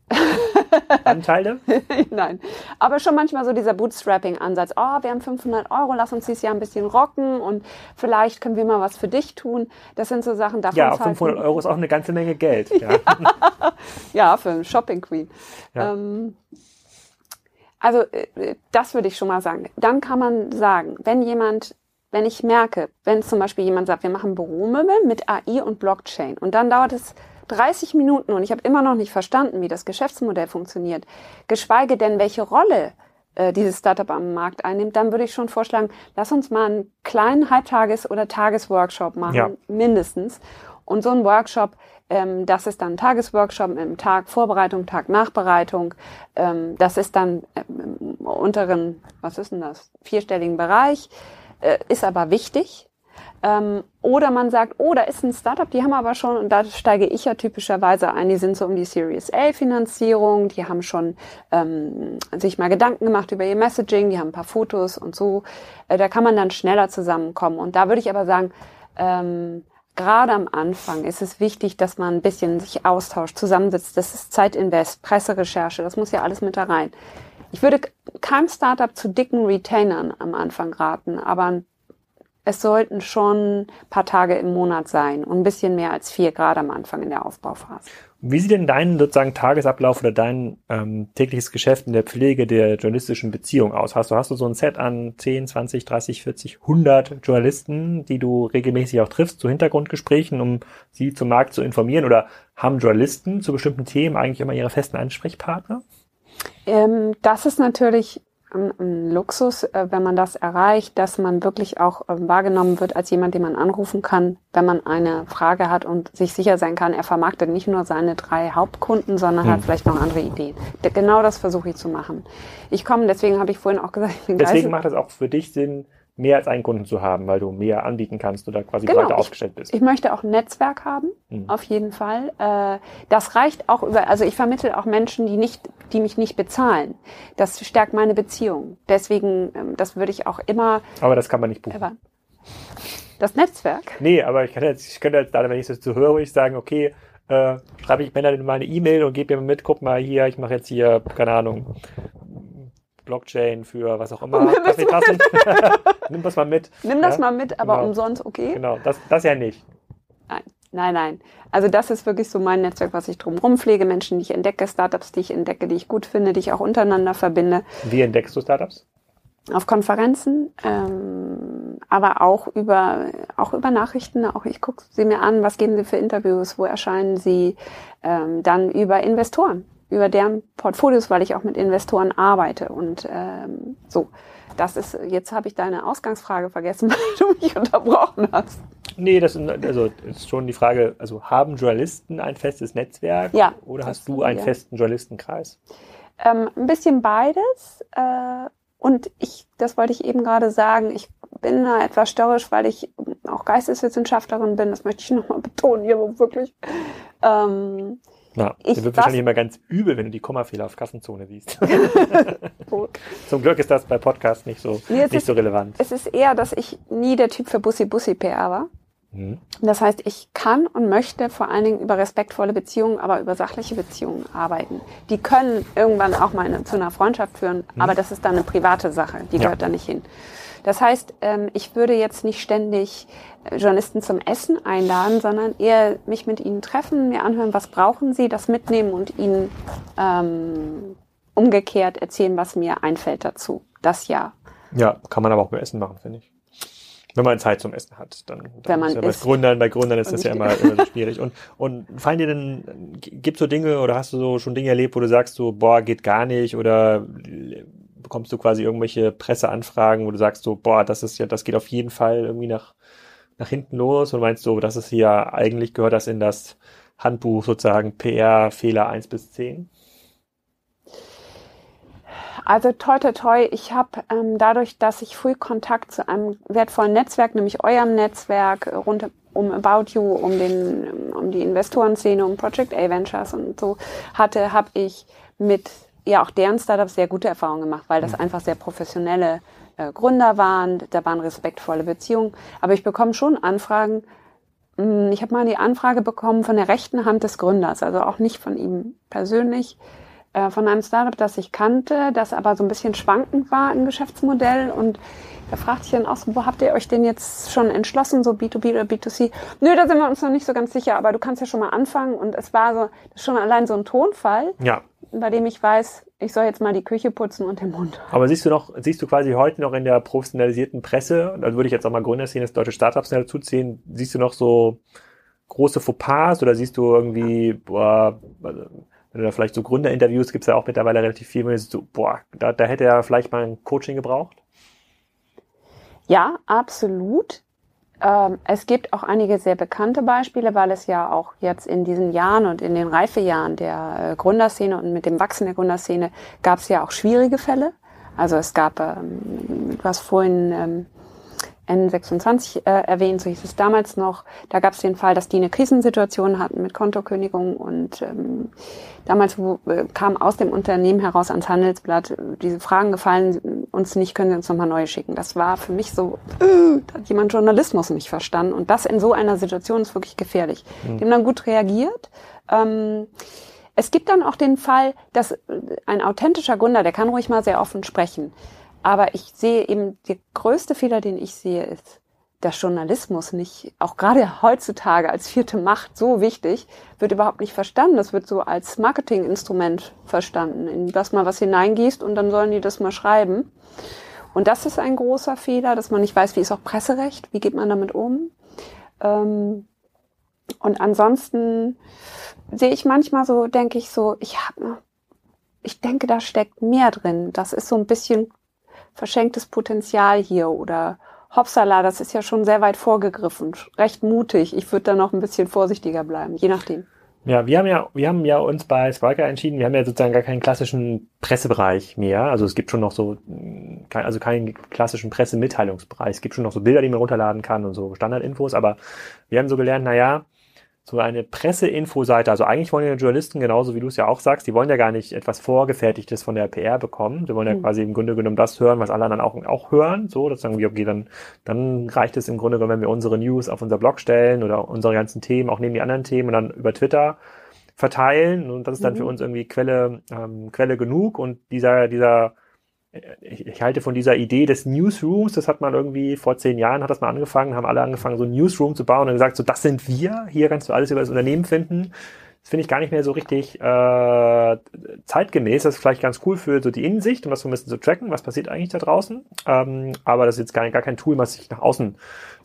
Anteile? Nein. Aber schon manchmal so dieser Bootstrapping-Ansatz. Oh, wir haben 500 Euro, lass uns dieses Jahr ein bisschen rocken und vielleicht können wir mal was für dich tun. Das sind so Sachen, davon Ja, 500 Euro ist auch eine ganze Menge Geld. Ja, ja für einen Shopping Queen. Ja. Ähm, also äh, das würde ich schon mal sagen. Dann kann man sagen, wenn jemand wenn ich merke, wenn zum Beispiel jemand sagt, wir machen Büromöbel mit AI und Blockchain und dann dauert es 30 Minuten und ich habe immer noch nicht verstanden, wie das Geschäftsmodell funktioniert, geschweige denn, welche Rolle äh, dieses Startup am Markt einnimmt, dann würde ich schon vorschlagen, lass uns mal einen kleinen Halbtages- oder Tagesworkshop machen, ja. mindestens. Und so ein Workshop, ähm, das ist dann ein Tagesworkshop im Tag Vorbereitung, Tag Nachbereitung. Ähm, das ist dann ähm, im unteren, was ist denn das, vierstelligen Bereich äh, ist aber wichtig. Ähm, oder man sagt, oh, da ist ein Startup, die haben aber schon, und da steige ich ja typischerweise ein, die sind so um die Series A Finanzierung, die haben schon ähm, sich mal Gedanken gemacht über ihr Messaging, die haben ein paar Fotos und so. Äh, da kann man dann schneller zusammenkommen. Und da würde ich aber sagen, ähm, gerade am Anfang ist es wichtig, dass man ein bisschen sich austauscht, zusammensitzt. Das ist Zeitinvest, Presserecherche, das muss ja alles mit da rein. Ich würde keinem Startup zu dicken Retainern am Anfang raten, aber es sollten schon ein paar Tage im Monat sein und ein bisschen mehr als vier Grad am Anfang in der Aufbauphase. Wie sieht denn dein sozusagen Tagesablauf oder dein ähm, tägliches Geschäft in der Pflege der journalistischen Beziehung aus? Hast du, hast du so ein Set an 10, 20, 30, 40, 100 Journalisten, die du regelmäßig auch triffst zu Hintergrundgesprächen, um sie zum Markt zu informieren? Oder haben Journalisten zu bestimmten Themen eigentlich immer ihre festen Ansprechpartner? Ähm, das ist natürlich ein, ein Luxus, äh, wenn man das erreicht, dass man wirklich auch äh, wahrgenommen wird als jemand, den man anrufen kann, wenn man eine Frage hat und sich sicher sein kann, er vermarktet nicht nur seine drei Hauptkunden, sondern hm. hat vielleicht noch andere Ideen. Genau das versuche ich zu machen. Ich komme, deswegen habe ich vorhin auch gesagt, ich bin Deswegen macht es auch für dich Sinn, mehr als einen Kunden zu haben, weil du mehr anbieten kannst oder quasi genau, breiter aufgestellt bist. Ich möchte auch ein Netzwerk haben, mhm. auf jeden Fall. Äh, das reicht auch über, also ich vermittle auch Menschen, die nicht, die mich nicht bezahlen. Das stärkt meine Beziehung. Deswegen, ähm, das würde ich auch immer. Aber das kann man nicht buchen. Das Netzwerk? Nee, aber ich kann jetzt, ich könnte jetzt, wenn ich das so höre, ich sagen, okay, äh, schreibe ich Männer mal eine E-Mail und gebe mir mit, guck mal hier, ich mache jetzt hier, keine Ahnung, Blockchain für was auch immer, Kaffeetassen. Nimm das mal mit. Nimm das ja? mal mit, aber genau. umsonst, okay? Genau, das, das ja nicht. Nein, nein, nein. Also das ist wirklich so mein Netzwerk, was ich drumherum pflege. Menschen, die ich entdecke, Startups, die ich entdecke, die ich gut finde, die ich auch untereinander verbinde. Wie entdeckst du Startups? Auf Konferenzen, ähm, aber auch über auch über Nachrichten. Auch ich gucke sie mir an, was geben sie für Interviews, wo erscheinen sie, ähm, dann über Investoren über deren Portfolios, weil ich auch mit Investoren arbeite. Und ähm, so, das ist, jetzt habe ich deine Ausgangsfrage vergessen, weil du mich unterbrochen hast. Nee, das also, ist schon die Frage, also haben Journalisten ein festes Netzwerk ja, oder hast du einen ja. festen Journalistenkreis? Ähm, ein bisschen beides. Äh, und ich, das wollte ich eben gerade sagen, ich bin da etwas störrisch, weil ich auch Geisteswissenschaftlerin bin. Das möchte ich nochmal betonen hier wirklich. Ähm, ja, ich wird wahrscheinlich immer ganz übel, wenn du die Kommafehler auf Kassenzone siehst. Zum Glück ist das bei Podcasts nicht so, nee, nicht ist, so relevant. Es ist eher, dass ich nie der Typ für Bussi-Bussi-PR war. Mhm. Das heißt, ich kann und möchte vor allen Dingen über respektvolle Beziehungen, aber über sachliche Beziehungen arbeiten. Die können irgendwann auch mal eine, zu einer Freundschaft führen, mhm. aber das ist dann eine private Sache, die ja. gehört da nicht hin. Das heißt, ähm, ich würde jetzt nicht ständig Journalisten zum Essen einladen, sondern eher mich mit ihnen treffen, mir anhören, was brauchen sie, das mitnehmen und ihnen ähm, umgekehrt erzählen, was mir einfällt dazu. Das ja. Ja, kann man aber auch beim Essen machen, finde ich. Wenn man Zeit zum Essen hat, dann, dann Wenn man ist ja bei. Gründern, bei Gründern ist das ja immer, immer so schwierig. Und, und fallen dir denn, gibt so Dinge oder hast du so schon Dinge erlebt, wo du sagst so, boah, geht gar nicht oder bekommst du quasi irgendwelche Presseanfragen, wo du sagst so, boah, das ist ja, das geht auf jeden Fall irgendwie nach, nach hinten los und meinst so, das ist hier, eigentlich gehört das in das Handbuch sozusagen PR-Fehler 1 bis 10? Also toi toi toi, ich habe ähm, dadurch, dass ich früh Kontakt zu einem wertvollen Netzwerk, nämlich eurem Netzwerk rund um About You, um den, um die Investorenszene, um Project A Ventures und so hatte, habe ich mit ja auch deren Startups sehr gute Erfahrungen gemacht, weil das einfach sehr professionelle äh, Gründer waren, da waren respektvolle Beziehungen. Aber ich bekomme schon Anfragen. Mh, Ich habe mal die Anfrage bekommen von der rechten Hand des Gründers, also auch nicht von ihm persönlich äh, von einem Startup, das ich kannte, das aber so ein bisschen schwankend war im Geschäftsmodell. Und da fragte ich dann auch so, wo habt ihr euch denn jetzt schon entschlossen, so B2B oder B2C? Nö, da sind wir uns noch nicht so ganz sicher, aber du kannst ja schon mal anfangen. Und es war so, schon allein so ein Tonfall, Ja, bei dem ich weiß, ich soll jetzt mal die Küche putzen und den Mund. Aber siehst du noch, siehst du quasi heute noch in der professionalisierten Presse, da würde ich jetzt auch mal Gründerszene, das deutsche Startups dazu ziehen, siehst du noch so große Fauxpas oder siehst du irgendwie, boah, also, wenn du da vielleicht so Gründerinterviews gibt's ja auch mittlerweile relativ viel, wo du siehst, so, boah, da, da hätte er vielleicht mal ein Coaching gebraucht? Ja, absolut. Ähm, es gibt auch einige sehr bekannte Beispiele, weil es ja auch jetzt in diesen Jahren und in den Reifejahren der äh, Gründerszene und mit dem Wachsen der Gründerszene gab es ja auch schwierige Fälle. Also es gab, ähm, du vorhin ähm, N26 äh, erwähnt, so hieß es damals noch. Da gab es den Fall, dass die eine Krisensituation hatten mit Kontokündigung und ähm, damals wo, äh, kam aus dem Unternehmen heraus ans Handelsblatt äh, diese Fragen gefallen uns nicht, können Sie uns nochmal neue schicken. Das war für mich so, äh, da hat jemand Journalismus nicht verstanden und das in so einer Situation ist wirklich gefährlich. Die haben dann gut reagiert. Ähm, es gibt dann auch den Fall, dass äh, ein authentischer Gründer, der kann ruhig mal sehr offen sprechen. Aber ich sehe eben, der größte Fehler, den ich sehe, ist, dass Journalismus nicht, auch gerade heutzutage als vierte Macht so wichtig, wird überhaupt nicht verstanden. Das wird so als Marketinginstrument verstanden, in das mal was hineingießt und dann sollen die das mal schreiben. Und das ist ein großer Fehler, dass man nicht weiß, wie ist auch Presserecht, wie geht man damit um. Ähm, und ansonsten sehe ich manchmal so, denke ich so, ich habe, ich denke, da steckt mehr drin. Das ist so ein bisschen verschenktes Potenzial hier oder Hopsala, das ist ja schon sehr weit vorgegriffen, recht mutig. Ich würde da noch ein bisschen vorsichtiger bleiben, je nachdem. Ja, wir haben ja, wir haben ja uns bei Sparker entschieden, wir haben ja sozusagen gar keinen klassischen Pressebereich mehr. Also es gibt schon noch so, also keinen klassischen Pressemitteilungsbereich. Es gibt schon noch so Bilder, die man runterladen kann und so Standardinfos, aber wir haben so gelernt, na ja, so eine Presseinfoseite, also eigentlich wollen ja Journalisten, genauso wie du es ja auch sagst, die wollen ja gar nicht etwas Vorgefertigtes von der PR bekommen. Sie wollen ja Mhm. quasi im Grunde genommen das hören, was alle anderen auch, auch hören. So, dass sagen wir, okay, dann, dann reicht es im Grunde genommen, wenn wir unsere News auf unser Blog stellen oder unsere ganzen Themen, auch neben die anderen Themen und dann über Twitter verteilen. Und das ist dann Mhm. für uns irgendwie Quelle, ähm, Quelle genug. Und dieser, dieser, ich, ich halte von dieser Idee des Newsrooms, das hat man irgendwie vor zehn Jahren hat das mal angefangen, haben alle angefangen, so ein Newsroom zu bauen und gesagt, so das sind wir, hier kannst du alles über das Unternehmen finden. Das finde ich gar nicht mehr so richtig äh, zeitgemäß. Das ist vielleicht ganz cool für so die Innensicht, um das so ein bisschen zu tracken, was passiert eigentlich da draußen. Ähm, aber das ist jetzt gar, gar kein Tool, was ich nach außen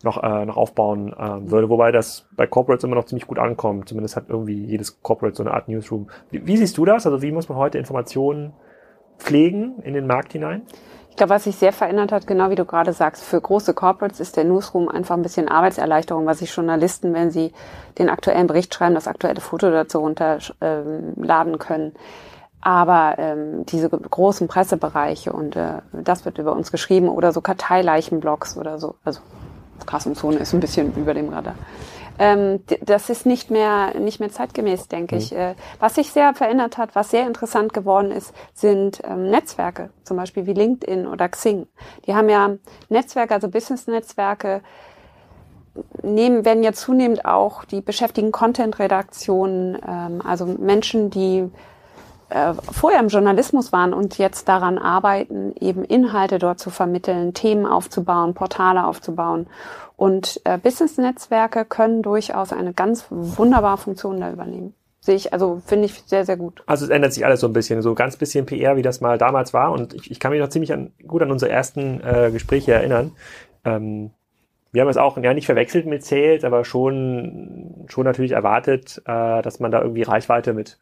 noch, äh, noch aufbauen ähm, würde. Wobei das bei Corporates immer noch ziemlich gut ankommt. Zumindest hat irgendwie jedes Corporate so eine Art Newsroom. Wie, wie siehst du das? Also wie muss man heute Informationen pflegen in den Markt hinein? Ich glaube, was sich sehr verändert hat, genau wie du gerade sagst, für große Corporates ist der Newsroom einfach ein bisschen Arbeitserleichterung, was sich Journalisten, wenn sie den aktuellen Bericht schreiben, das aktuelle Foto dazu runterladen können. Aber ähm, diese großen Pressebereiche und äh, das wird über uns geschrieben oder so Karteileichenblogs oder so. Also Kassenzone ist ein bisschen über dem Radar. Ähm, das ist nicht mehr, nicht mehr zeitgemäß, denke ich. Äh, was sich sehr verändert hat, was sehr interessant geworden ist, sind ähm, Netzwerke, zum Beispiel wie LinkedIn oder Xing. Die haben ja Netzwerke, also Business-Netzwerke, nehmen, werden ja zunehmend auch, die beschäftigen Content-Redaktionen, ähm, also Menschen, die äh, vorher im Journalismus waren und jetzt daran arbeiten, eben Inhalte dort zu vermitteln, Themen aufzubauen, Portale aufzubauen. Und äh, Business-Netzwerke können durchaus eine ganz wunderbare Funktion da übernehmen. sehe ich, also finde ich sehr, sehr gut. Also es ändert sich alles so ein bisschen, so ganz bisschen PR, wie das mal damals war. Und ich, ich kann mich noch ziemlich an, gut an unsere ersten äh, Gespräche erinnern. Ähm, wir haben es auch ja nicht verwechselt mit Sales, aber schon, schon natürlich erwartet, äh, dass man da irgendwie Reichweite mit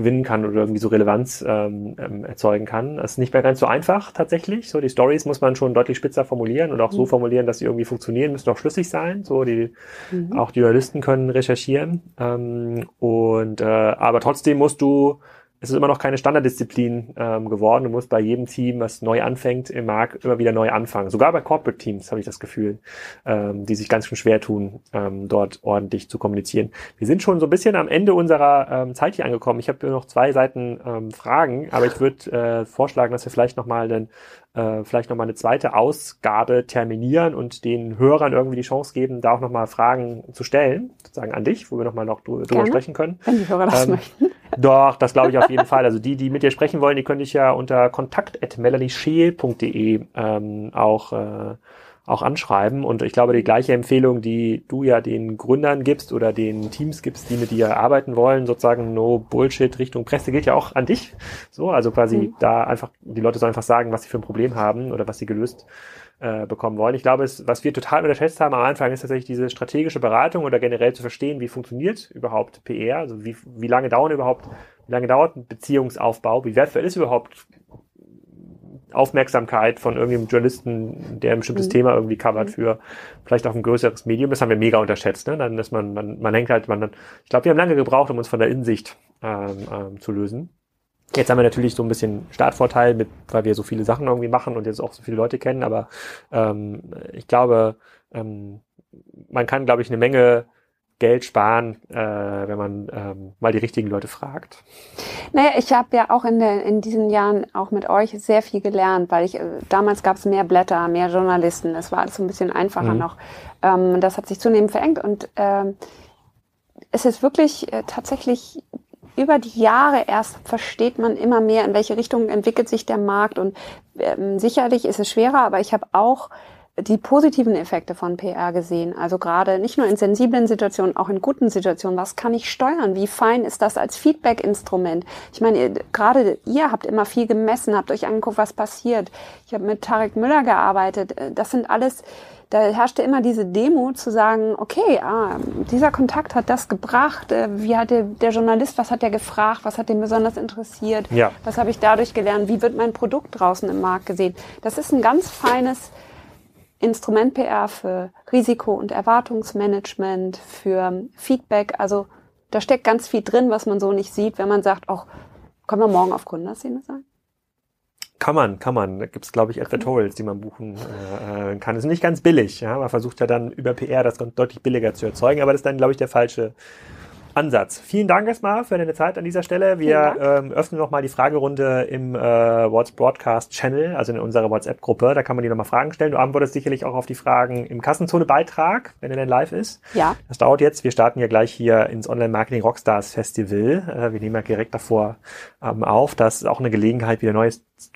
gewinnen kann oder irgendwie so Relevanz ähm, ähm, erzeugen kann. Das ist nicht mehr ganz so einfach tatsächlich. So die Stories muss man schon deutlich spitzer formulieren und auch mhm. so formulieren, dass sie irgendwie funktionieren, müssen auch schlüssig sein. So die mhm. auch die Journalisten können recherchieren ähm, und äh, aber trotzdem musst du es ist immer noch keine Standarddisziplin ähm, geworden. Du musst bei jedem Team, was neu anfängt im Markt, immer wieder neu anfangen. Sogar bei Corporate Teams habe ich das Gefühl, ähm, die sich ganz schön schwer tun, ähm, dort ordentlich zu kommunizieren. Wir sind schon so ein bisschen am Ende unserer ähm, Zeit hier angekommen. Ich habe noch zwei Seiten ähm, Fragen, aber ich würde äh, vorschlagen, dass wir vielleicht nochmal einen äh, vielleicht nochmal eine zweite Ausgabe terminieren und den Hörern irgendwie die Chance geben, da auch nochmal Fragen zu stellen, sozusagen an dich, wo wir nochmal noch drüber Gerne, sprechen können. Wenn die Hörer das ähm, möchten. Doch, das glaube ich auf jeden Fall. Also die, die mit dir sprechen wollen, die könnte ich ja unter kontakt.melaniesheel.de ähm, auch äh, auch anschreiben. Und ich glaube, die gleiche Empfehlung, die du ja den Gründern gibst oder den Teams gibst, die mit dir arbeiten wollen, sozusagen No Bullshit Richtung Presse, gilt ja auch an dich. So, also quasi mhm. da einfach, die Leute sollen einfach sagen, was sie für ein Problem haben oder was sie gelöst äh, bekommen wollen. Ich glaube, es, was wir total unterschätzt haben am Anfang, ist tatsächlich diese strategische Beratung oder generell zu verstehen, wie funktioniert überhaupt PR, also wie, wie lange dauern überhaupt, wie lange dauert ein Beziehungsaufbau, wie wertvoll ist überhaupt Aufmerksamkeit von irgendeinem Journalisten, der ein bestimmtes mhm. Thema irgendwie covert mhm. für vielleicht auch ein größeres Medium. Das haben wir mega unterschätzt. Ne? Dann ist man, man, man hängt halt, man, ich glaube, wir haben lange gebraucht, um uns von der Insicht ähm, ähm, zu lösen. Jetzt haben wir natürlich so ein bisschen Startvorteil, mit, weil wir so viele Sachen irgendwie machen und jetzt auch so viele Leute kennen, aber ähm, ich glaube, ähm, man kann, glaube ich, eine Menge Geld sparen, äh, wenn man ähm, mal die richtigen Leute fragt. Naja, ich habe ja auch in, der, in diesen Jahren auch mit euch sehr viel gelernt, weil ich äh, damals gab es mehr Blätter, mehr Journalisten, das war alles so ein bisschen einfacher mhm. noch. Ähm, das hat sich zunehmend verengt und ähm, es ist wirklich äh, tatsächlich über die Jahre erst versteht man immer mehr, in welche Richtung entwickelt sich der Markt und ähm, sicherlich ist es schwerer, aber ich habe auch die positiven Effekte von PR gesehen. Also gerade nicht nur in sensiblen Situationen, auch in guten Situationen. Was kann ich steuern? Wie fein ist das als Feedback-Instrument? Ich meine, gerade ihr habt immer viel gemessen, habt euch angeguckt, was passiert. Ich habe mit Tarek Müller gearbeitet. Das sind alles, da herrschte immer diese Demo zu sagen, okay, ah, dieser Kontakt hat das gebracht. Äh, wie hat der, der Journalist, was hat der gefragt? Was hat den besonders interessiert? Ja. Was habe ich dadurch gelernt? Wie wird mein Produkt draußen im Markt gesehen? Das ist ein ganz feines Instrument PR für Risiko- und Erwartungsmanagement, für Feedback. Also da steckt ganz viel drin, was man so nicht sieht, wenn man sagt, auch können wir morgen auf Gründerszene sein? Kann man, kann man. Da gibt's glaube ich, Advertorials, die man buchen äh, kann. Das ist nicht ganz billig. Ja? Man versucht ja dann über PR das deutlich billiger zu erzeugen, aber das ist dann, glaube ich, der falsche Ansatz. Vielen Dank erstmal für deine Zeit an dieser Stelle. Wir ähm, öffnen nochmal die Fragerunde im äh, What's Broadcast Channel, also in unserer WhatsApp-Gruppe. Da kann man dir nochmal Fragen stellen. Du antwortest sicherlich auch auf die Fragen im Kassenzone-Beitrag, wenn er denn live ist. Ja. Das dauert jetzt. Wir starten ja gleich hier ins Online-Marketing Rockstars Festival. Äh, wir nehmen ja direkt davor ähm, auf. Das ist auch eine Gelegenheit, wieder neue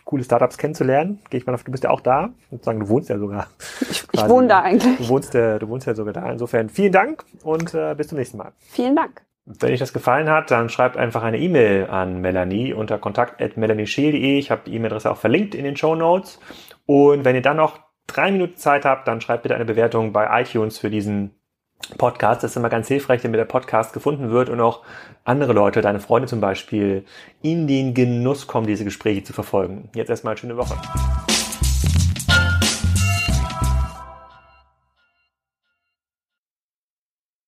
coole Startups kennenzulernen. Gehe ich mal auf, du bist ja auch da. Sozusagen, du wohnst ja sogar. Ich, ich wohne da eigentlich. Du wohnst, äh, du wohnst ja sogar da. Insofern vielen Dank und äh, bis zum nächsten Mal. Vielen Dank. Wenn euch das gefallen hat, dann schreibt einfach eine E-Mail an Melanie unter kontakt.melanieschiel.de. Ich habe die E-Mail-Adresse auch verlinkt in den Show Notes. Und wenn ihr dann noch drei Minuten Zeit habt, dann schreibt bitte eine Bewertung bei iTunes für diesen Podcast. Das ist immer ganz hilfreich, damit der Podcast gefunden wird und auch andere Leute, deine Freunde zum Beispiel, in den Genuss kommen, diese Gespräche zu verfolgen. Jetzt erstmal schöne Woche.